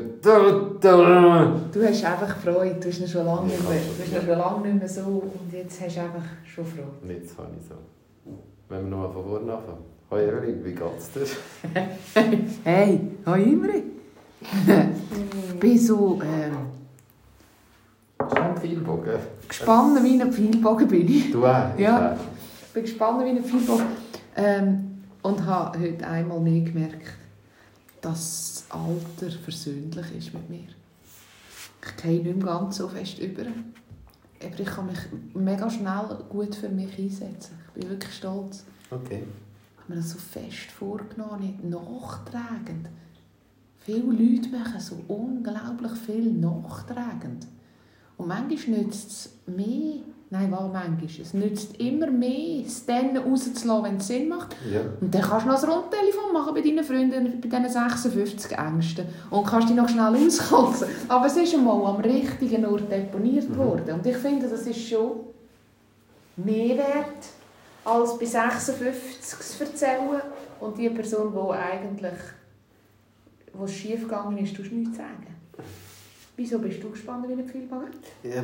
Du hast einfach Freude, du hast ihn schon lange, nicht, mehr, du hast ihn schon lange nicht mehr so und jetzt hast du einfach schon Freude. Jetzt habe ich so. Wenn wir nochmal von vorne anfangen. Hoi Evelyn, wie geht's dir? hey, hoi Imre. ich bin so ähm, Schon Pfeilbogen. gespannt wie ein Pfeilbogen bin ich. Du auch? Ja. Ich bin gespannt wie ein Pfeilbogen. Ähm, und habe heute einmal mehr gemerkt, dass das Alter versöhnlich ist mit mir. Ich gehe nicht mehr ganz so fest über. Aber ich kann mich mega schnell gut für mich einsetzen. Ich bin wirklich stolz. Okay. Ich habe mir das so fest vorgenommen, nicht nachtragend. Viele Leute machen so unglaublich viel nachtragend. Und manchmal nützt es mehr, nein, was manchmal, es nützt immer mehr, es dann rauszulassen, wenn es Sinn macht. Ja. Und dann kannst du noch ein Rundtelefon machen bei deinen Freunden, bei diesen 56 Ängsten. Und kannst dich noch schnell auskotzen. Aber es ist einmal am richtigen Ort deponiert Mhm. worden. Und ich finde, das ist schon mehr wert, als bei 56 zu erzählen. Und die Person, die eigentlich, wo es schief gegangen ist, du nichts sagen. Wieso bist du gespannt wie ein Pfeilbogen? Ja,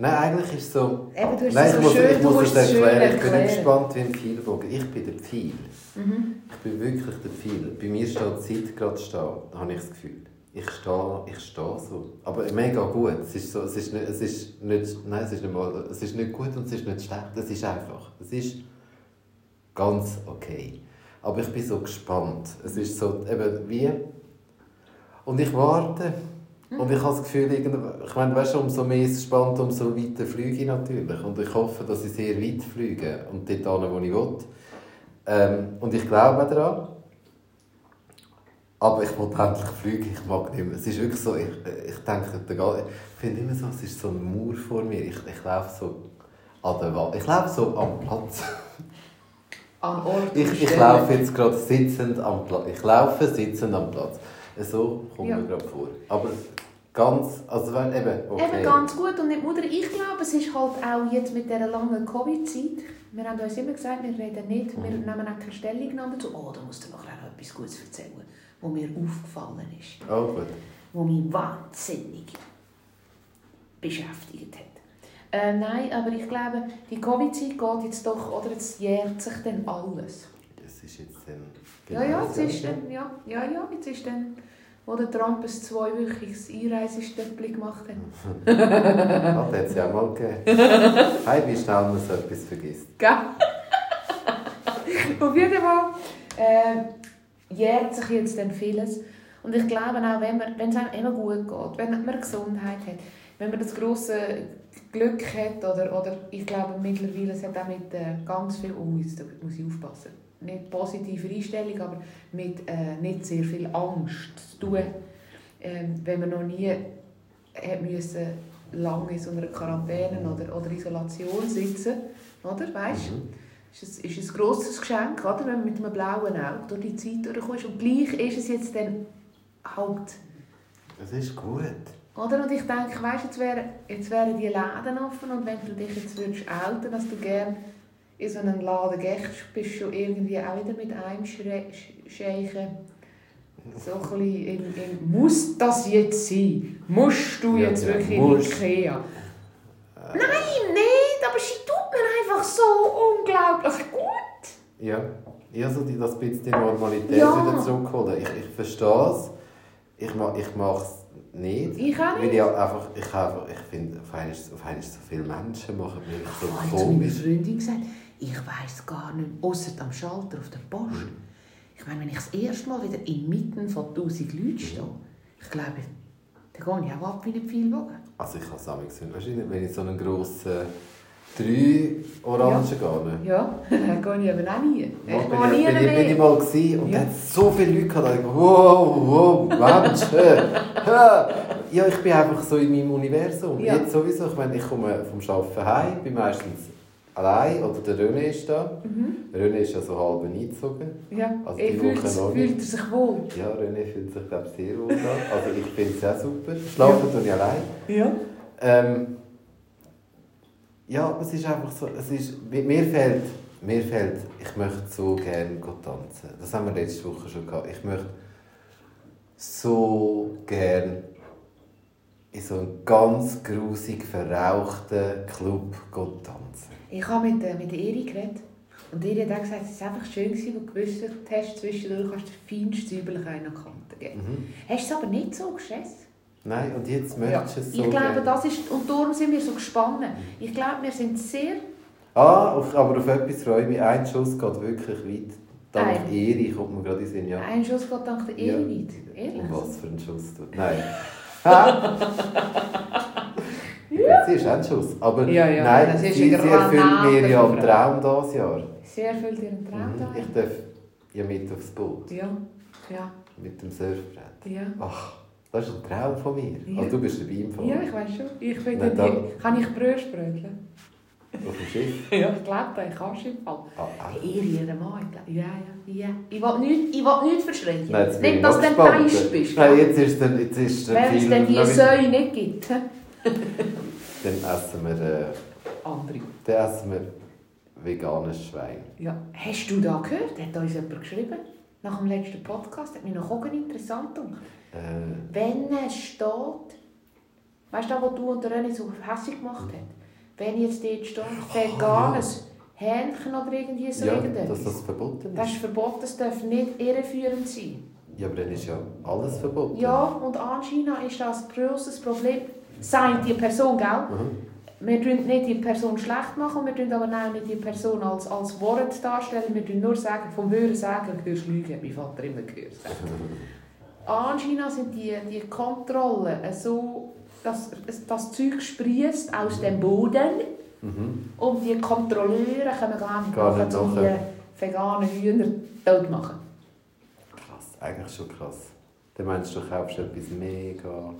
Nein, eigentlich ist es so... Eben, du hast Nein, ich so muss, schön, ich muss es erklären. Ich bin erklären. gespannt wie ein Pfeilbogen. Ich bin der Pfeil. Mhm. Ich bin wirklich der Pfeil. Bei mir steht die Zeit gerade stehen. Da habe ich das Gefühl. Ich stehe, ich stehe so. Aber mega gut. Es ist, so, es ist, nicht, es ist nicht... Nein, es ist nicht mal... Es ist nicht gut und es ist nicht schlecht. Es ist einfach. Es ist ganz okay. Aber ich bin so gespannt. Es ist so eben wie... Und ich warte. Und ich habe das Gefühl, ich meine, weißt umso mehr es spannt, umso weiter fliege ich natürlich. Und ich hoffe, dass ich sehr weit fliege und dort hin, wo ich will. Ähm, und ich glaube daran. Aber ich will endlich fliegen, ich mag nicht mehr. Es ist wirklich so, ich, ich denke, ich finde immer so, es ist so ein Mauer vor mir. Ich, ich laufe so an der Wand. Ich laufe so am Platz. An Ort Ich, ich laufe jetzt gerade sitzend am Platz. Ich laufe sitzend am Platz. So kommt Ja. mir gerade vor. Aber ganz, also wenn eben, okay. Eben ganz gut. Und nicht Mutter, ich glaube, es ist halt auch jetzt mit dieser langen Covid-Zeit, wir haben uns immer gesagt, wir reden nicht, wir nehmen auch keine Stellung dazu. Oh, da musst du noch auch etwas Gutes erzählen, was mir aufgefallen ist, Oh gut. was mich wahnsinnig beschäftigt hat. Äh, nein, aber ich glaube, die Covid-Zeit geht jetzt doch, oder jetzt jährt sich dann alles. Das ist jetzt dann... Ja, ja, jetzt genau ist dann, ja, ja, ja, jetzt ist dann, wo der Trump ein zweiwöchiges Einreisestöppli gemacht hat. Das hat es ja mal gegeben. Hey, wie schnell man so etwas vergisst. Gell? Auf jeden Fall äh, jährt sich jetzt dann vieles. Und ich glaube auch, wenn, man, wenn es einem immer gut geht, wenn man Gesundheit hat, wenn man das grosse Glück hat, oder, oder ich glaube mittlerweile, es hat auch mit äh, ganz viel, oh, jetzt muss ich aufpassen, nicht positive Einstellung, aber mit äh, nicht sehr viel Angst zu tun, ähm, wenn man noch nie hat müssen, lange in so einer Quarantäne oder, oder Isolation sitzen, oder, weißt Mhm. ist ein, ist ein grosses Geschenk, oder? wenn man mit einem blauen Auge durch die Zeit durchkommst. Und gleich ist es jetzt dann halt. Das ist gut. Oder? Und ich denke, weißt, jetzt, wären, jetzt wären die Läden offen und wenn du dich jetzt würdest outen, dass du gerne in so einen Laden gehst, bist du schon irgendwie auch wieder mit einem Scheichen so ein bisschen in, in, muss das jetzt sein? Musst du Ja, jetzt ja, wirklich muss. in Ikea? Nein, nicht, aber sie tut mir einfach so unglaublich gut. Ja, ich habe so die, das bisschen die Normalität Ja. wieder zurückholen. Ich, ich verstehe es. Ich, ma, ich mache es nicht. Ich auch Weil nicht. ich einfach, ich, einfach, ich finde, auf einmal, auf einmal so viele Menschen machen mich so Ich habe komisch. Freundin gesagt, ich weiss gar nicht, außer am Schalter auf der Post. Mhm. Ich meine, wenn ich das erste Mal wieder inmitten von 1000 Leuten stehe, ich glaube, dann gehe ich auch ab wie ein Pfeilbogen. Also ich kann es auch nicht du, wenn ich so einen grossen drei Orangen gehe. Ja, dann gehe ich eben auch nie. Ich gehe bin, nie ich, bin, ich, bin ich mehr. mal gewesen und Ja. ja. hat so viele Leute gehabt, da ich wow, wow, Menschen. ja, ich bin einfach so in meinem Universum. Ja. Jetzt sowieso, ich meine, ich komme vom Arbeiten heim, bin meistens allein oder der René ist da. Mhm. René ist ja so halb eingezogen. Ja, Also er die fühlt, Woche noch fühlt er sich wohl. Ja, René fühlt sich glaube ich, sehr wohl da. Also ich finde es auch super. Schlafen tue ich allein. Ja. Ähm, ja, es ist einfach so, es ist, mir fehlt, mir fehlt, ich möchte so gerne tanzen. Das haben wir letzte Woche schon gehabt. Ich möchte so gern in so einem ganz grusig verrauchten Club tanzen. Ich habe mit, äh, mit Eri geredet. Und Eri hat auch gesagt, es war einfach schön, gewesen, wo du gewusst hast, zwischendurch kannst du den feinsten an die Kante geben. Mhm. Hast du es aber nicht so gestresst? Nein, und jetzt Ja. möchtest du es so ich glaube, gern. das ist, und darum sind wir so gespannt. Ich glaube, wir sind sehr... Ah, auf, aber auf etwas freue ich mich. Ein Schuss geht wirklich weit. Dank Ein. Ehre kommt mir gerade in Sinn. Ja. Ein Schuss geht dank der Ja. Eri weit. Ehrlich? Und was für ein Schuss. Nein. Sie ist auch ein Schuss. Aber Ja, ja, nein, das ist sie, sie erfüllt mir ja einen Traum dieses Jahr. Sie erfüllt ihren Traum Mhm. da. Ich darf ja mit aufs Boot. Ja, ja, Mit dem Surfbrett. ja. Ach, das ist ein Traum von mir. Ja. Also, du bist dabei im Fall. Ja, ich weiß schon. Ich bin Nein, dann da- die, kann ich Brühe sprödeln? Auf dem Schiff. Ja, ich glaube, ich kannst im Fall. Ah, ah. Der Eri, der Mann. Ja, ja, ja. Ich will nichts, nichts verschreien. Nein, jetzt nicht, dass du dann enttäuscht bist. Nein, jetzt ist dann, jetzt ist Wenn es dann die Säue nicht gibt. Dann essen wir, äh, Andere. dann essen wir veganes Schwein. Ja. Hast du da gehört? Hat uns jemand geschrieben? Nach dem letzten Podcast hat mich noch auch interessant gedacht. Äh, Wenn es steht, weißt du, was du und der René so hässlich gemacht hat? Wenn jetzt dort steht, veganes Hähnchen oder irgendwie so ja, irgendetwas. dass das verboten Das ist. ist verboten, es darf nicht irreführend sein. Ja, aber dann ist ja alles verboten. Ja, und anscheinend ist das ein grosses Problem. Sagt die Person, gell? Mhm. Wir tun nicht die Person schlecht machen, wir tun aber auch nicht die Person als, als Wort darstellen. Wir tun nur sagen, vom Hören sagen, hörst lügen, hat mein Vater immer gehört. Anscheinend sind die, die Kontrollen so, dass das Zeug sprießt aus dem Boden Mhm. und die Kontrolleure können gar nicht, Gar nicht machen, die veganen Hühner tot machen. Krass, eigentlich schon krass. Dann meinst du, du kaufst etwas mega...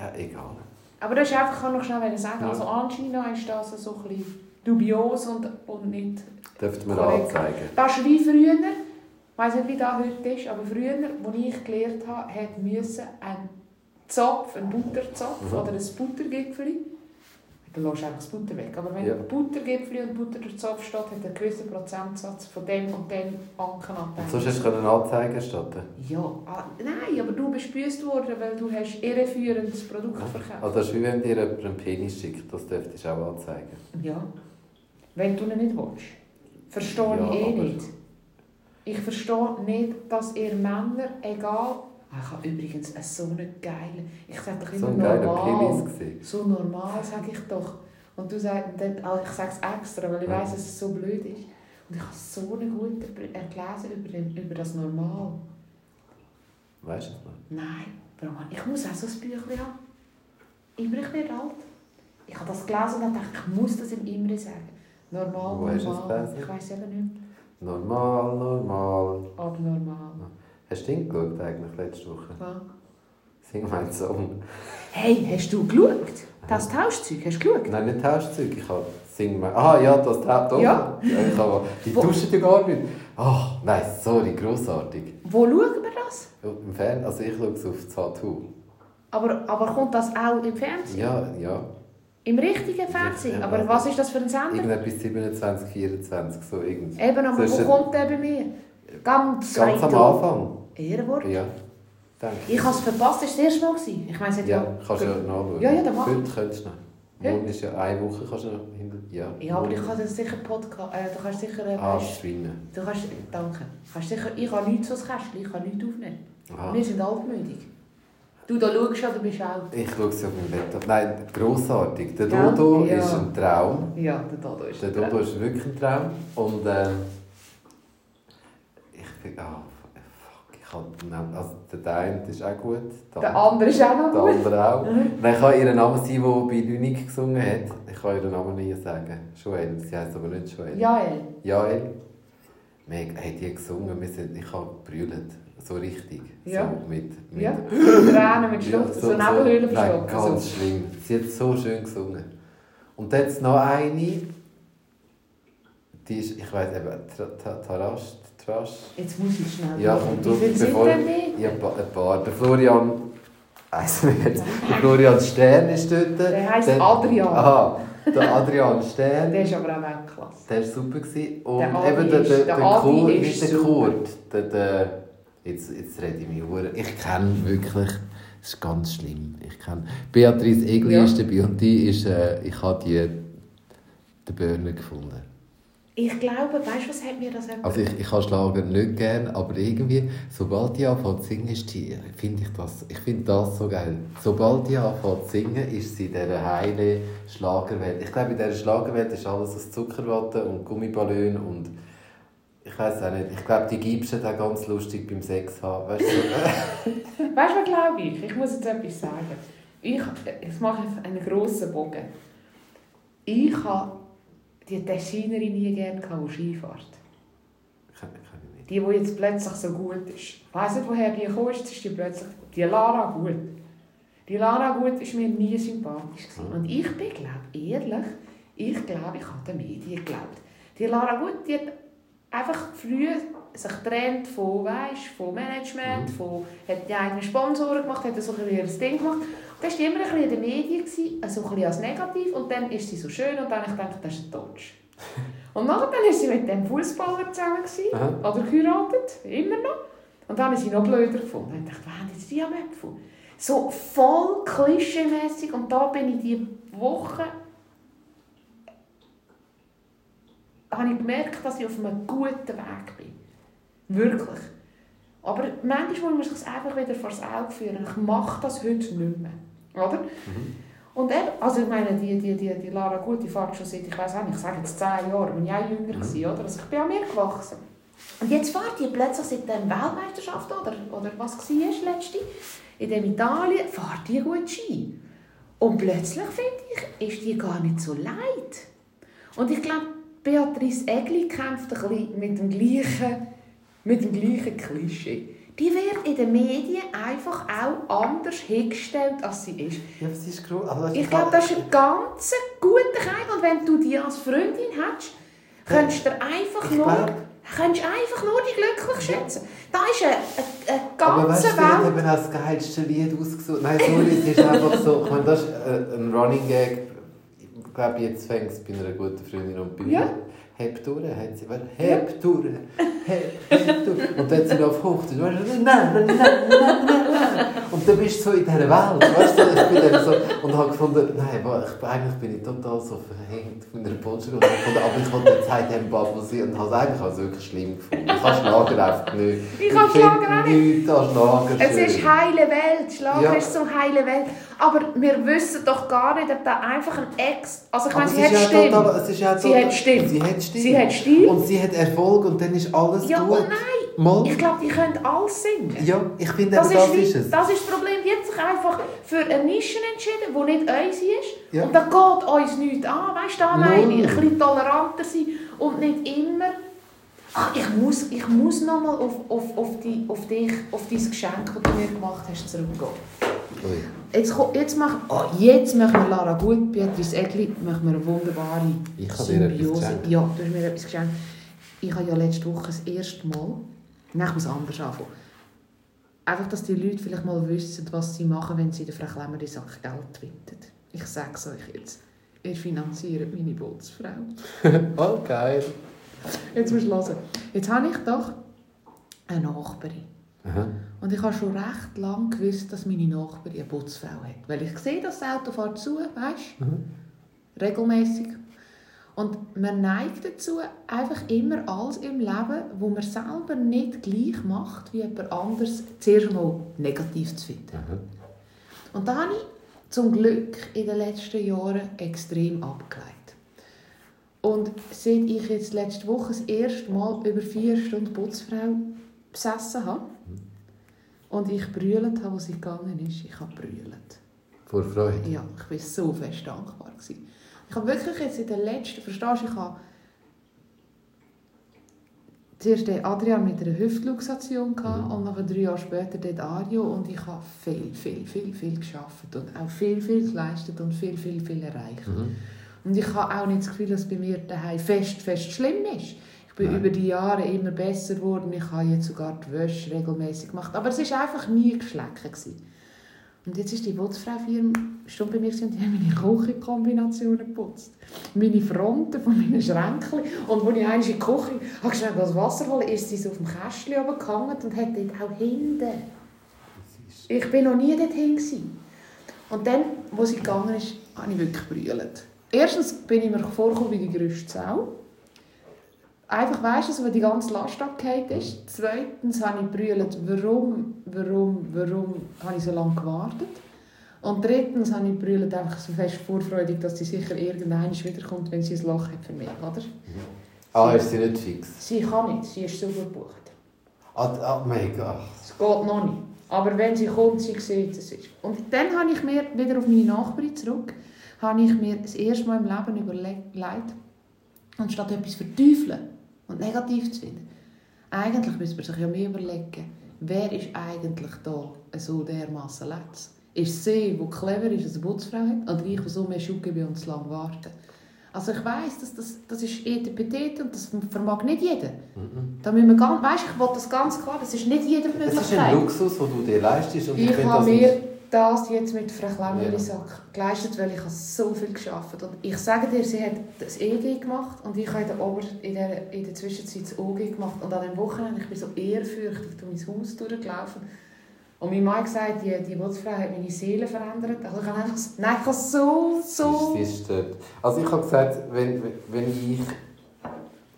Ja, egal. Aber das ist einfach, ich kann noch schnell sagen, Ja. also anscheinend ist das so ein bisschen dubios und, und nicht Dürfte man anzeigen. Das ist wie früher, ich weiß nicht, wie das heute ist, aber früher, als ich gelernt habe, hat müssen ein Zopf, ein Butterzopf Mhm. oder ein Buttergipfeli, dann lässt einfach das Butter weg, aber wenn Ja. Buttergipfeli und Butterzopf steht, hat einen gewissen Prozentsatz von dem und dem Ankenanteil. Und sonst hast du können Anzeigen erstatten Ja, ah, nein, aber du bist gebüßt worden, weil du hast irreführendes Produkt verkauft. Also das ist wie wenn dir jemand einen Penis schickt, das dürftest du auch anzeigen. Ja, wenn du ihn nicht willst. Verstehe Ja, ich eh nicht. Ich verstehe nicht, dass ihr Männer, egal... Ah, Ich habe übrigens so einen geilen... Ich sage doch So immer geiler normal. So normal, sage ich doch. Und du sagst ah, ich sage es extra, weil ich weiss, dass es so blöd ist. Und ich habe so einen guten äh, gelesen über, den, über das Normal. Weißt du es noch? Nein, Roman, ich muss auch so ein Büchlein haben. Imre, ich werde alt. Ich habe das gelesen und dachte, ich muss das im Imre sagen. Normal, Wo normal. das? Ich weiß eben nicht. Normal, normal. Abnormal. Hast du den geschaut eigentlich letzte Woche? Ja. Sing meinen Song. Hey, hast du geschaut? Das Tauschzeug, hast du geschaut? Nein, nicht Tauschzeug. Ich habe Sing mein... Ah ja, das Tausch. Doch. Ja. Ich habe... Die duschen ja gar nicht. Ach, nein, sorry, grossartig. Wo schauen wir das? Im Fernsehen, also ich schaue es auf Zatu. Aber, aber kommt das auch im Fernsehen? Ja, ja. Im richtigen Fernsehen? Aber was ist das für ein Sender? Irgendetwas 27, 24, so irgendwie. Eben, aber So wo kommt der bei mir? Ganz, Ganz am. Anfang. Ehrenwort. Ja, danke. Ich habe es verpasst, das war das erste Mal. Ich meine, es Ja, kannst du ja nachschauen. Ja, ja, dann mach. Heute könntest du noch. Morgen ist ja eine Woche, kannst du noch hinter... Ja, Ja, aber ich kann sicher Podcast... Äh, du kannst sicher... Äh, Ah, streamen. Du kannst, danke. Kannst sicher, ich habe nichts fürs Kästchen, ich kann nichts aufnehmen. Aha. Wir sind altmütig. Du da schaust ja, du bist alt. Ich schaue sie auf dem Laptop. Nein, grossartig. Der? Dodo Ja. ist ein Traum. Ja, der Dodo ist Der Dodo ist wirklich ein Traum. Und ähm, ich bin... Ah, fuck, ich kann... Also der eine ist auch gut. Der andere ist auch noch Der gut. andere auch. Mhm. Nein, ich kann ihren Namen sein, der bei Lünig gesungen hat. Ich kann ihren Namen nie sagen. Joel. Sie heisst aber nicht Joel. Jael. Jael. Wir haben die gesungen. Wir sind, ich habe brüllt. So richtig. Ja. So mit, mit Ja, mit Tränen, mit Schlucht, so, Nebenhöhlen Nein, verschluckt. ganz So. schlimm. Sie hat so schön gesungen. Und dann jetzt noch eine, die ist, ich weiß eben, Tra- Ta- Tarasch, Trasch. Jetzt muss ich schnell... Ja, und du, Wie viel sind bevor- denn? Ja, ein paar-. Der Florian, nicht, der Florian Stern ist dort. Der heisst Der- Adrian. Aha, der Adrian Stern. Der ist aber auch Weltklasse. Der war super. Gewesen. Und Der eben der, der, der Kurt, nicht der. Kurt, der, der, Jetzt, jetzt rede ich mich hure. Ich kenne wirklich, das ist ganz schlimm. Ich kenne Beatrice Egli Ja. ist dabei und die ist, äh, ich habe die den Burner gefunden. Ich glaube, weißt du, was hat mir das jemand- Also ich, ich habe Schlager nicht gern, aber irgendwie, sobald die anfängt zu singen, finde ich das, ich finde das so geil. Sobald die anfängt zu singen, ist sie in dieser heilen Schlagerwelt. Ich glaube, in dieser Schlagerwelt ist alles aus Zuckerwatte und Gummiballon und ich weiß auch nicht. Ich glaube, die du auch ganz lustig beim Sex haben. Weißt du? Weißt du, was glaube ich? Ich muss jetzt etwas sagen. Ich, jetzt mache ich einen grossen Bogen. Ich habe die Tessinerin nie gerne gehabt, die Skifahrt. kann, kann ich nicht. Die, die jetzt plötzlich so gut ist. Ich weiss nicht, woher die gekommen ist, ist die plötzlich... Die Lara Gut. Die Lara Gut war mir nie sympathisch. Gewesen. Und ich bin, glaube ehrlich, ich glaube, ich habe den Medien geglaubt. Die Lara Gut, die hat einfach früh sich getrennt von, weißt, von Management, von, hat die eigenen Sponsoren gemacht, hat so ein Ding gemacht. Dann war immer ein bisschen in den Medien, also ein bisschen als negativ. Und dann ist sie so schön und dann ich gedacht, das ist ein Totsch. Und nachher dann ist sie mit dem Fußballer zusammen gewesen, oder geheiratet, immer noch. Und dann habe ich sie noch blöder gefunden. Und ich dachte, hat jetzt die am Äpfel? So voll klischeemässig. Und da bin ich die Woche habe ich gemerkt, dass ich auf einem guten Weg bin. Wirklich. Aber manchmal muss ich es einfach wieder vor das Auge führen. Ich mache das heute nicht mehr. Oder? Und eben, also ich meine, die, die, die, die Lara Gut, die fährt schon seit, ich weiß auch nicht, ich sage jetzt zehn Jahren, bin ich auch jünger gewesen, oder? Also ich bin an mir gewachsen. Und jetzt fährt die plötzlich seit der Weltmeisterschaft, oder, oder was war letzte, in dem Italien, fährt die gut Ski. Und plötzlich, finde ich, ist die gar nicht so leid. Und ich glaube, Beatrice Egli kämpft ein bisschen mit dem gleichen, mit dem gleichen Klischee. Die wird in den Medien einfach auch anders hingestellt, als sie ist. Ja, was ist groß? Also, Ich glaube, das ist ein ganz guter Keim. Und wenn du die als Freundin hättest, könntest du einfach nur, glaub- könntest einfach nur die glücklich schätzen. Da ist eine, eine, eine Aber weißt ganze du, wer hat Welt. eben auch das geilste Lied ausgesucht? Nein, sorry, es ist einfach so, ich meine, das ist äh, ein Running Gag. Ich glaube, jetzt fängt es bei einer guten Freundin und bei. Ja. Heb durch, hat sie, warte, heb durch, heb, heb durch. Und dann hat sie noch auf Hochdeutsch, weißt du, nein, nein, nein, nein, nein. Und dann bist du so in dieser Welt, weißt du, ich bin dann so, und habe gefunden, nein, ich, eigentlich bin ich total so verhängt von ich gefunden, aber ich wollte jetzt heute im Bubble sein und habe es eigentlich also wirklich schlimm gefunden. Ich habe Schlager einfach nicht. Ich habe Schlager auch nicht. nichts an Schlager Es ist heile Welt. Schlager Ja. ist so heile Welt. Aber wir wissen doch gar nicht, ob da einfach ein Ex... Also ich meine, sie hat ja Stimme. total- es ist ja Sie hat Stimme. Sie hat Stimme. Sie hat Stil. Und sie hat Erfolg und dann ist alles Ja, gut. oh nein. Mal. Ich glaube, die können alles singen. Ja, ich finde Das, das ist, es. das ist das Problem. Die hat sich einfach für eine Nische entschieden, die nicht unsere ist. Ja. Und da geht uns nichts an. Weißt du, da meine ich? Ein bisschen toleranter sein und nicht immer... Ah, ich muss, ich muss nochmal auf, auf, auf, die, auf, dich, auf dein Geschenk, das du mir gemacht hast, zurückgehen. Ui. Jetzt, ko- jetzt, machen, oh, jetzt machen wir Lara gut, Beatrice Egli, machen wir eine wunderbare Ich geschenkt. Ja, du hast mir etwas geschenkt. Ich habe ja letzte Woche das erste Mal, nein, ich muss anders anfangen. Einfach, dass die Leute vielleicht mal wissen, was sie machen, wenn sie der Frau Klemmer in Sack Geld winten. Ich sage es euch jetzt. Ihr finanziert meine Bootsfrau. Oh, geil. Jetzt musst du hören. Jetzt habe ich doch eine Nachbarin. Aha. Und ich habe schon recht lange gewusst, dass meine Nachbarin eine Putzfrau hat. Weil ich sehe, dass das Auto fährt zu, weißt Mhm. Regelmäßig. Und man neigt dazu, einfach immer alles im Leben, wo man selber nicht gleich macht wie jemand anderes, zuerst mal negativ zu finden. Aha. Und da habe ich zum Glück in den letzten Jahren extrem abgeleitet. Und seit ich jetzt letzte Woche das erste Mal über vier Stunden Putzfrau besessen habe und ich brüllt habe, wo sie gegangen ist, ich habe brüllt. Vor Freude. Ja, ich war so fest dankbar. Gewesen. Ich habe wirklich jetzt in den letzten, verstehst du, ich habe zuerst Adrian mit einer Hüftluxation gehabt Mhm. und nachher drei Jahre später den Dario und ich habe viel, viel, viel, viel geschafft und auch viel, viel geleistet und viel, viel, viel erreicht. Mhm. Und ich habe auch nicht das Gefühl, dass bei mir daheim fest, fest schlimm ist. Bin Nein. über die Jahre immer besser geworden. Ich habe jetzt sogar die Wäsche regelmäßig gemacht. Aber es war einfach nie geschlecken. Und jetzt ist die Putzfrau vier Stunden bei mir und die hat meine Küchenkombinationen geputzt. Meine Fronten von meinen Schränken. Und als ich einmal in die Küche habe schnell das Wasser holen, ist sie so auf dem Kästchen oben gehangen und hat dort auch hinten. Ich war noch nie dorthin. Gewesen. Und dann, wo sie gegangen ist, habe ich wirklich brüllt. Erstens bin ich mir vorgekommen wie die größte Sau. Einfach weisst du, wenn die ganze Last abgehakt ist. Zweitens habe ich brüllt, warum, warum, warum habe ich so lange gewartet. Und drittens habe ich brüllt einfach so fest vorfreudig, dass sie sicher irgendwann wiederkommt, wenn sie ein Loch hat für mich, oder? Ah, ist sie nicht fix? Sie kann nicht, sie ist so gebucht. Ah, oh mein Gott. Es geht noch nicht. Aber wenn sie kommt, sie sieht, es ist. Und dann habe ich mir, wieder auf meine Nachbarin zurück, habe ich mir das erste Mal im Leben überlegt, anstatt etwas verteufeln und negativ zu finden, eigentlich müsste man sich ja mehr überlegen, wer ist eigentlich da so dermassen letzt? Ist sie, die clever ist, eine Putzfrau hat, oder ich, die so mehr Schuhe bei uns lang warten? Also ich weiss, dass das, das ist Etepetete und das vermag nicht jeder. Mhm. Da müssen wir ganz, weißt, ich will das ganz klar, das ist nicht jeder Möglichkeit. Das ist ein Luxus, den du dir leistest. Und ich, ich habe mir das jetzt mit Frau Klemmerli-Sack ja. geleistet, weil ich so viel geschafft habe. Und ich sage dir, sie hat das EG gemacht und ich habe in der, Ober in der, in der Zwischenzeit das OG gemacht. Und an dem Wochenende ich bin so ehrfürchtig durch mein Haus durchgelaufen. Und mein Mann hat gesagt, die, die Putzfrau hat meine Seele verändert. Also ich habe einfach, nein, ich habe so, so... Sie ist, also ich habe gesagt, wenn, wenn ich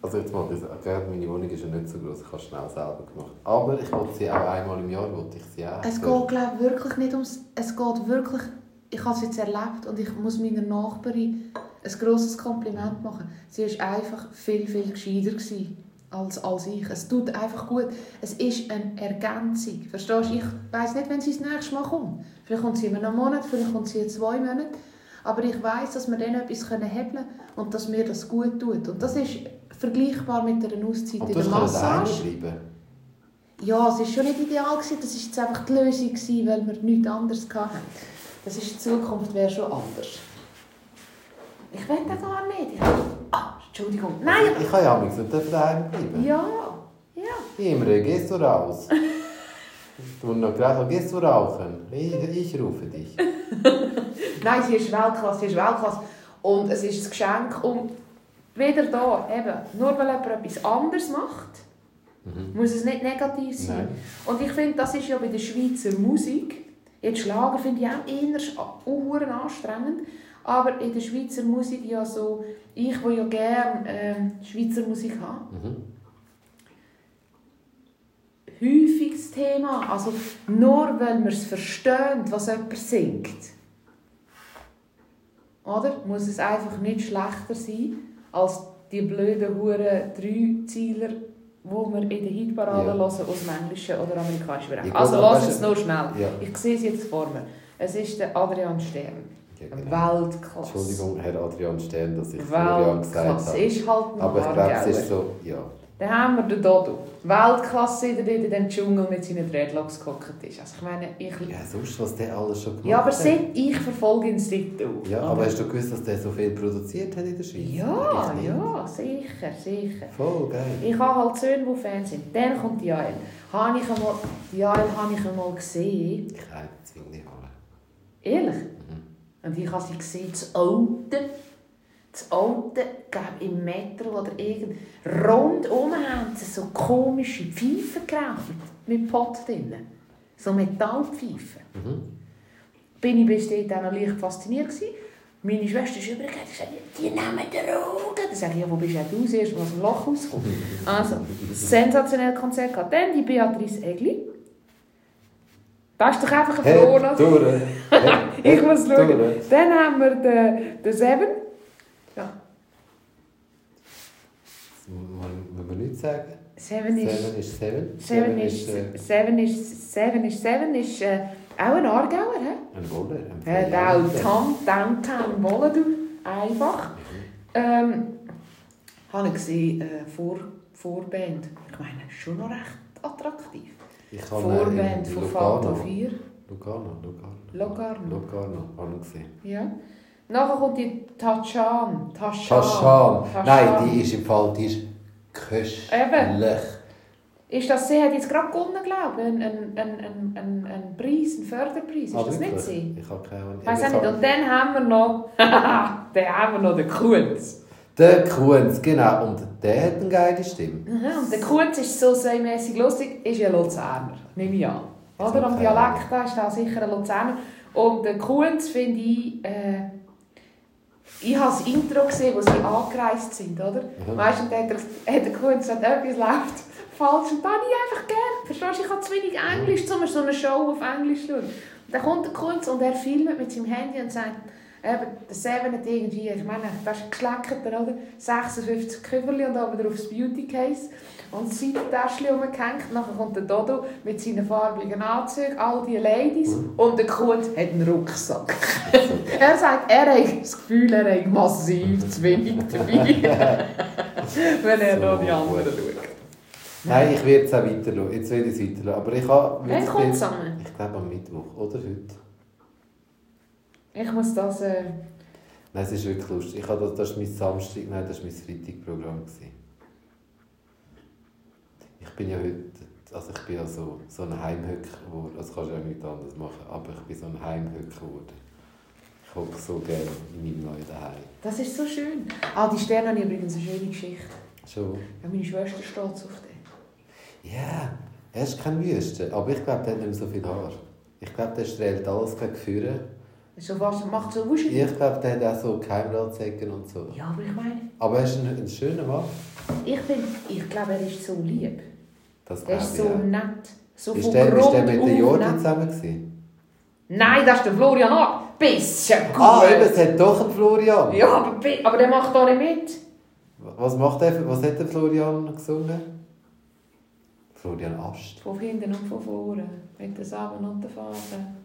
also jetzt mal, meine Wohnung ist ja nicht so groß, ich habe es schnell selber gemacht. Aber ich wollte sie auch einmal im Jahr, wollte ich sie auch. Es geht glaube wirklich nicht ums, es geht wirklich, ich habe es jetzt erlebt und ich muss meiner Nachbarin ein grosses Kompliment machen. Sie war einfach viel, viel gescheiter als, als ich. Es tut einfach gut. Es ist eine Ergänzung. Verstehst du? Ich weiß nicht, wenn sie das nächste Mal kommt. Vielleicht kommt sie in einem Monat, vielleicht kommt sie in zwei Monaten. Aber ich weiß, dass wir dann etwas hebeln können und dass mir das gut tut. Und das ist vergleichbar mit einer Auszeit in der Massage. Ja, es war schon nicht ideal, gewesen. das war jetzt einfach die Lösung, gewesen, weil wir nichts anderes hatten. Das ist die Zukunft wäre schon anders. Ich will das gar nicht. Ich... Ah, Entschuldigung. Nein, ich kann ja nichts darf daheim bleiben. Ja, ja. Imre, gehst du raus? du noch gerade, gehst du rauchen? Ich, ich rufe dich. Nein, sie ist Weltklasse, sie ist Weltklasse. Und es ist ein Geschenk, um wieder da, eben, nur weil jemand etwas anderes macht, mhm. muss es nicht negativ sein. Nein. Und ich finde, das ist ja bei der Schweizer Musik, jetzt Schlager finde ich auch eher anstrengend, aber in der Schweizer Musik ja so, ich, wo ja gerne äh, Schweizer Musik habe, mhm. häufig das Thema, also nur weil man es versteht, was jemand singt, oder? muss es einfach nicht schlechter sein, als die blöden Huren Drei-Zieler, die wir in der Hitparade ja. hören, aus dem englischen oder amerikanischen Bereich. Also lass es nur schnell. Ja. Ich sehe es jetzt vor mir. Es ist der Adrian Stern. Ja, genau. Weltklasse. Entschuldigung, Herr Adrian Stern, dass ich Florian gesagt habe. Ist halt Aber ich glaube, es ist so, ja. Dann haben wir den Dodo. Weltklasse, der in dem Dschungel mit seinen Dreadlocks gehockt ist. Also ich meine, ich... Ja, sonst, was der alles schon gemacht hat. Ja, aber seit ich verfolge ihn seit du. Ja, aber hast du gewusst, dass der so viel produziert hat in der Schweiz? Ja, ja, sicher, sicher. Voll geil. Ich habe halt Söhne, die Fans sind. Dann kommt die Jael. Habe ich einmal, die Jael habe ich einmal gesehen. Ich habe zwingende Haare. Ehrlich? Mhm. Und ich habe sie gesehen, das Alte das alte, glaube im Metro oder irgend rundum haben sie so komische Pfeifen geraucht mit Pott drin. So Metallpfeifen. Mhm. Bin ich bis dahin auch noch leicht fasziniert gewesen. Meine Schwester ist übergegangen und gesagt, die nehmen Drogen. Dann sage ich, ja, wo bist du aus, aus dem Loch rausgekommen? Also, sensationelles Konzert gehabt. Dann die Beatrice Egli. Das ist doch einfach ein Floh. Hey, ich muss schauen. Dann haben wir den, den Seven. Sagen? Seven ist Seven. Ist seven. Seven, ist, äh, seven ist Seven ist Seven ist äh, auch ein Aargauer, he? Ein Woller. Ein äh, auch Tom, Downtown Wolle, du, einfach. Mhm. Ähm, habe ich gesehen, äh, Vor, Vorband. Ich meine, schon noch recht attraktiv. Ich Vorband von Fanta 4. Locarno, Locarno. Locarno. Locarno, habe ich gesehen. Ja. Nachher kommt die Tachan. Tachan. Nein, die ist im Fall die ist köstlich. Eben. ist, dass sie hat jetzt gerade gewonnen, glaube ich, einen, einen, einen, einen, einen Preis, einen Förderpreis. Ist Ah, das nicht wirklich? sie? Ich habe keine Ahnung. Weiss nicht. Und dann haben wir noch, dann haben wir noch den Kunz. Der Kunz, genau. Und der hat eine geile Stimme. Mhm, Und der Kunz ist so sämässig lustig, ist ja Luzerner, nehme ich an. Oder? Am Dialekt ist da sicher ein Luzerner. Und der Kunz finde ich, äh, ich habe das Intro gesehen, wo sie angereist sind, oder? Mhm. Weißt du, und dann hat, der, hat der Kunz gesagt, etwas läuft falsch. Und dann habe ich einfach gern. Verstehst du, ich habe zu wenig Englisch, um so eine Show auf Englisch zu schauen. Und dann kommt der Kunz und er filmt mit seinem Handy und sagt, eben, der Seven hat irgendwie, ich meine, das ist ein geschleckerter, oder? 56 Küverli und oben drauf das Beauty Case. Und Seitentäschchen rumgehängt. Nachher kommt der Dodo mit seinen farbigen Anzügen, all die Ladies. Und der Kunz hat einen Rucksack. er sagt, er hat das Gefühl, er hat massiv zu wenig dabei. Wenn er So noch die anderen schaut. Nein, ich werde es auch weiter schauen. Jetzt werde ich es weiter schauen. Aber ich habe... Wann kommt es zusammen? Ich glaube am Mittwoch oder heute. Ich muss das... Äh, Nein, es ist wirklich lustig. Ich habe das, das ist mein Samstag, nein, das war mein Freitagprogramm. gewesen. Ich bin ja heute, also ich bin ja so, so ein Heimhöcker geworden. Das kannst du ja nichts anderes machen, aber ich bin so ein Heimhöcker geworden. Ich hocke so gerne in meinem neuen Daheim. das ist so schön. Ah, die Sterne habe ich übrigens eine schöne Geschichte. Schon? Ja, meine Schwester steht auf den. Ja, er ist kein Wüste, aber ich glaube, der hat nicht mehr so viel Haar. Ich glaube, der strahlt alles gegen Führer. So was macht so wuschig. Ich glaube, der hat auch so Geheimratsecken und so. Ja, aber ich meine, Aber er ist ein, ein schöner Mann. ich, bin, ich glaube, er ist so lieb. Das Er glaube ist so auch. nett. So Ist der, ist der mit der Jordi nett. zusammen? Gewesen? Nein, das ist der Florian auch. Bisschen gut. Ah, eben, es hat doch einen Florian. Ja, aber, aber der macht da nicht mit. Was macht der? Was hat der Florian gesungen? Florian Ast. Von hinten und von vorne. Mit den Samen und den Faden.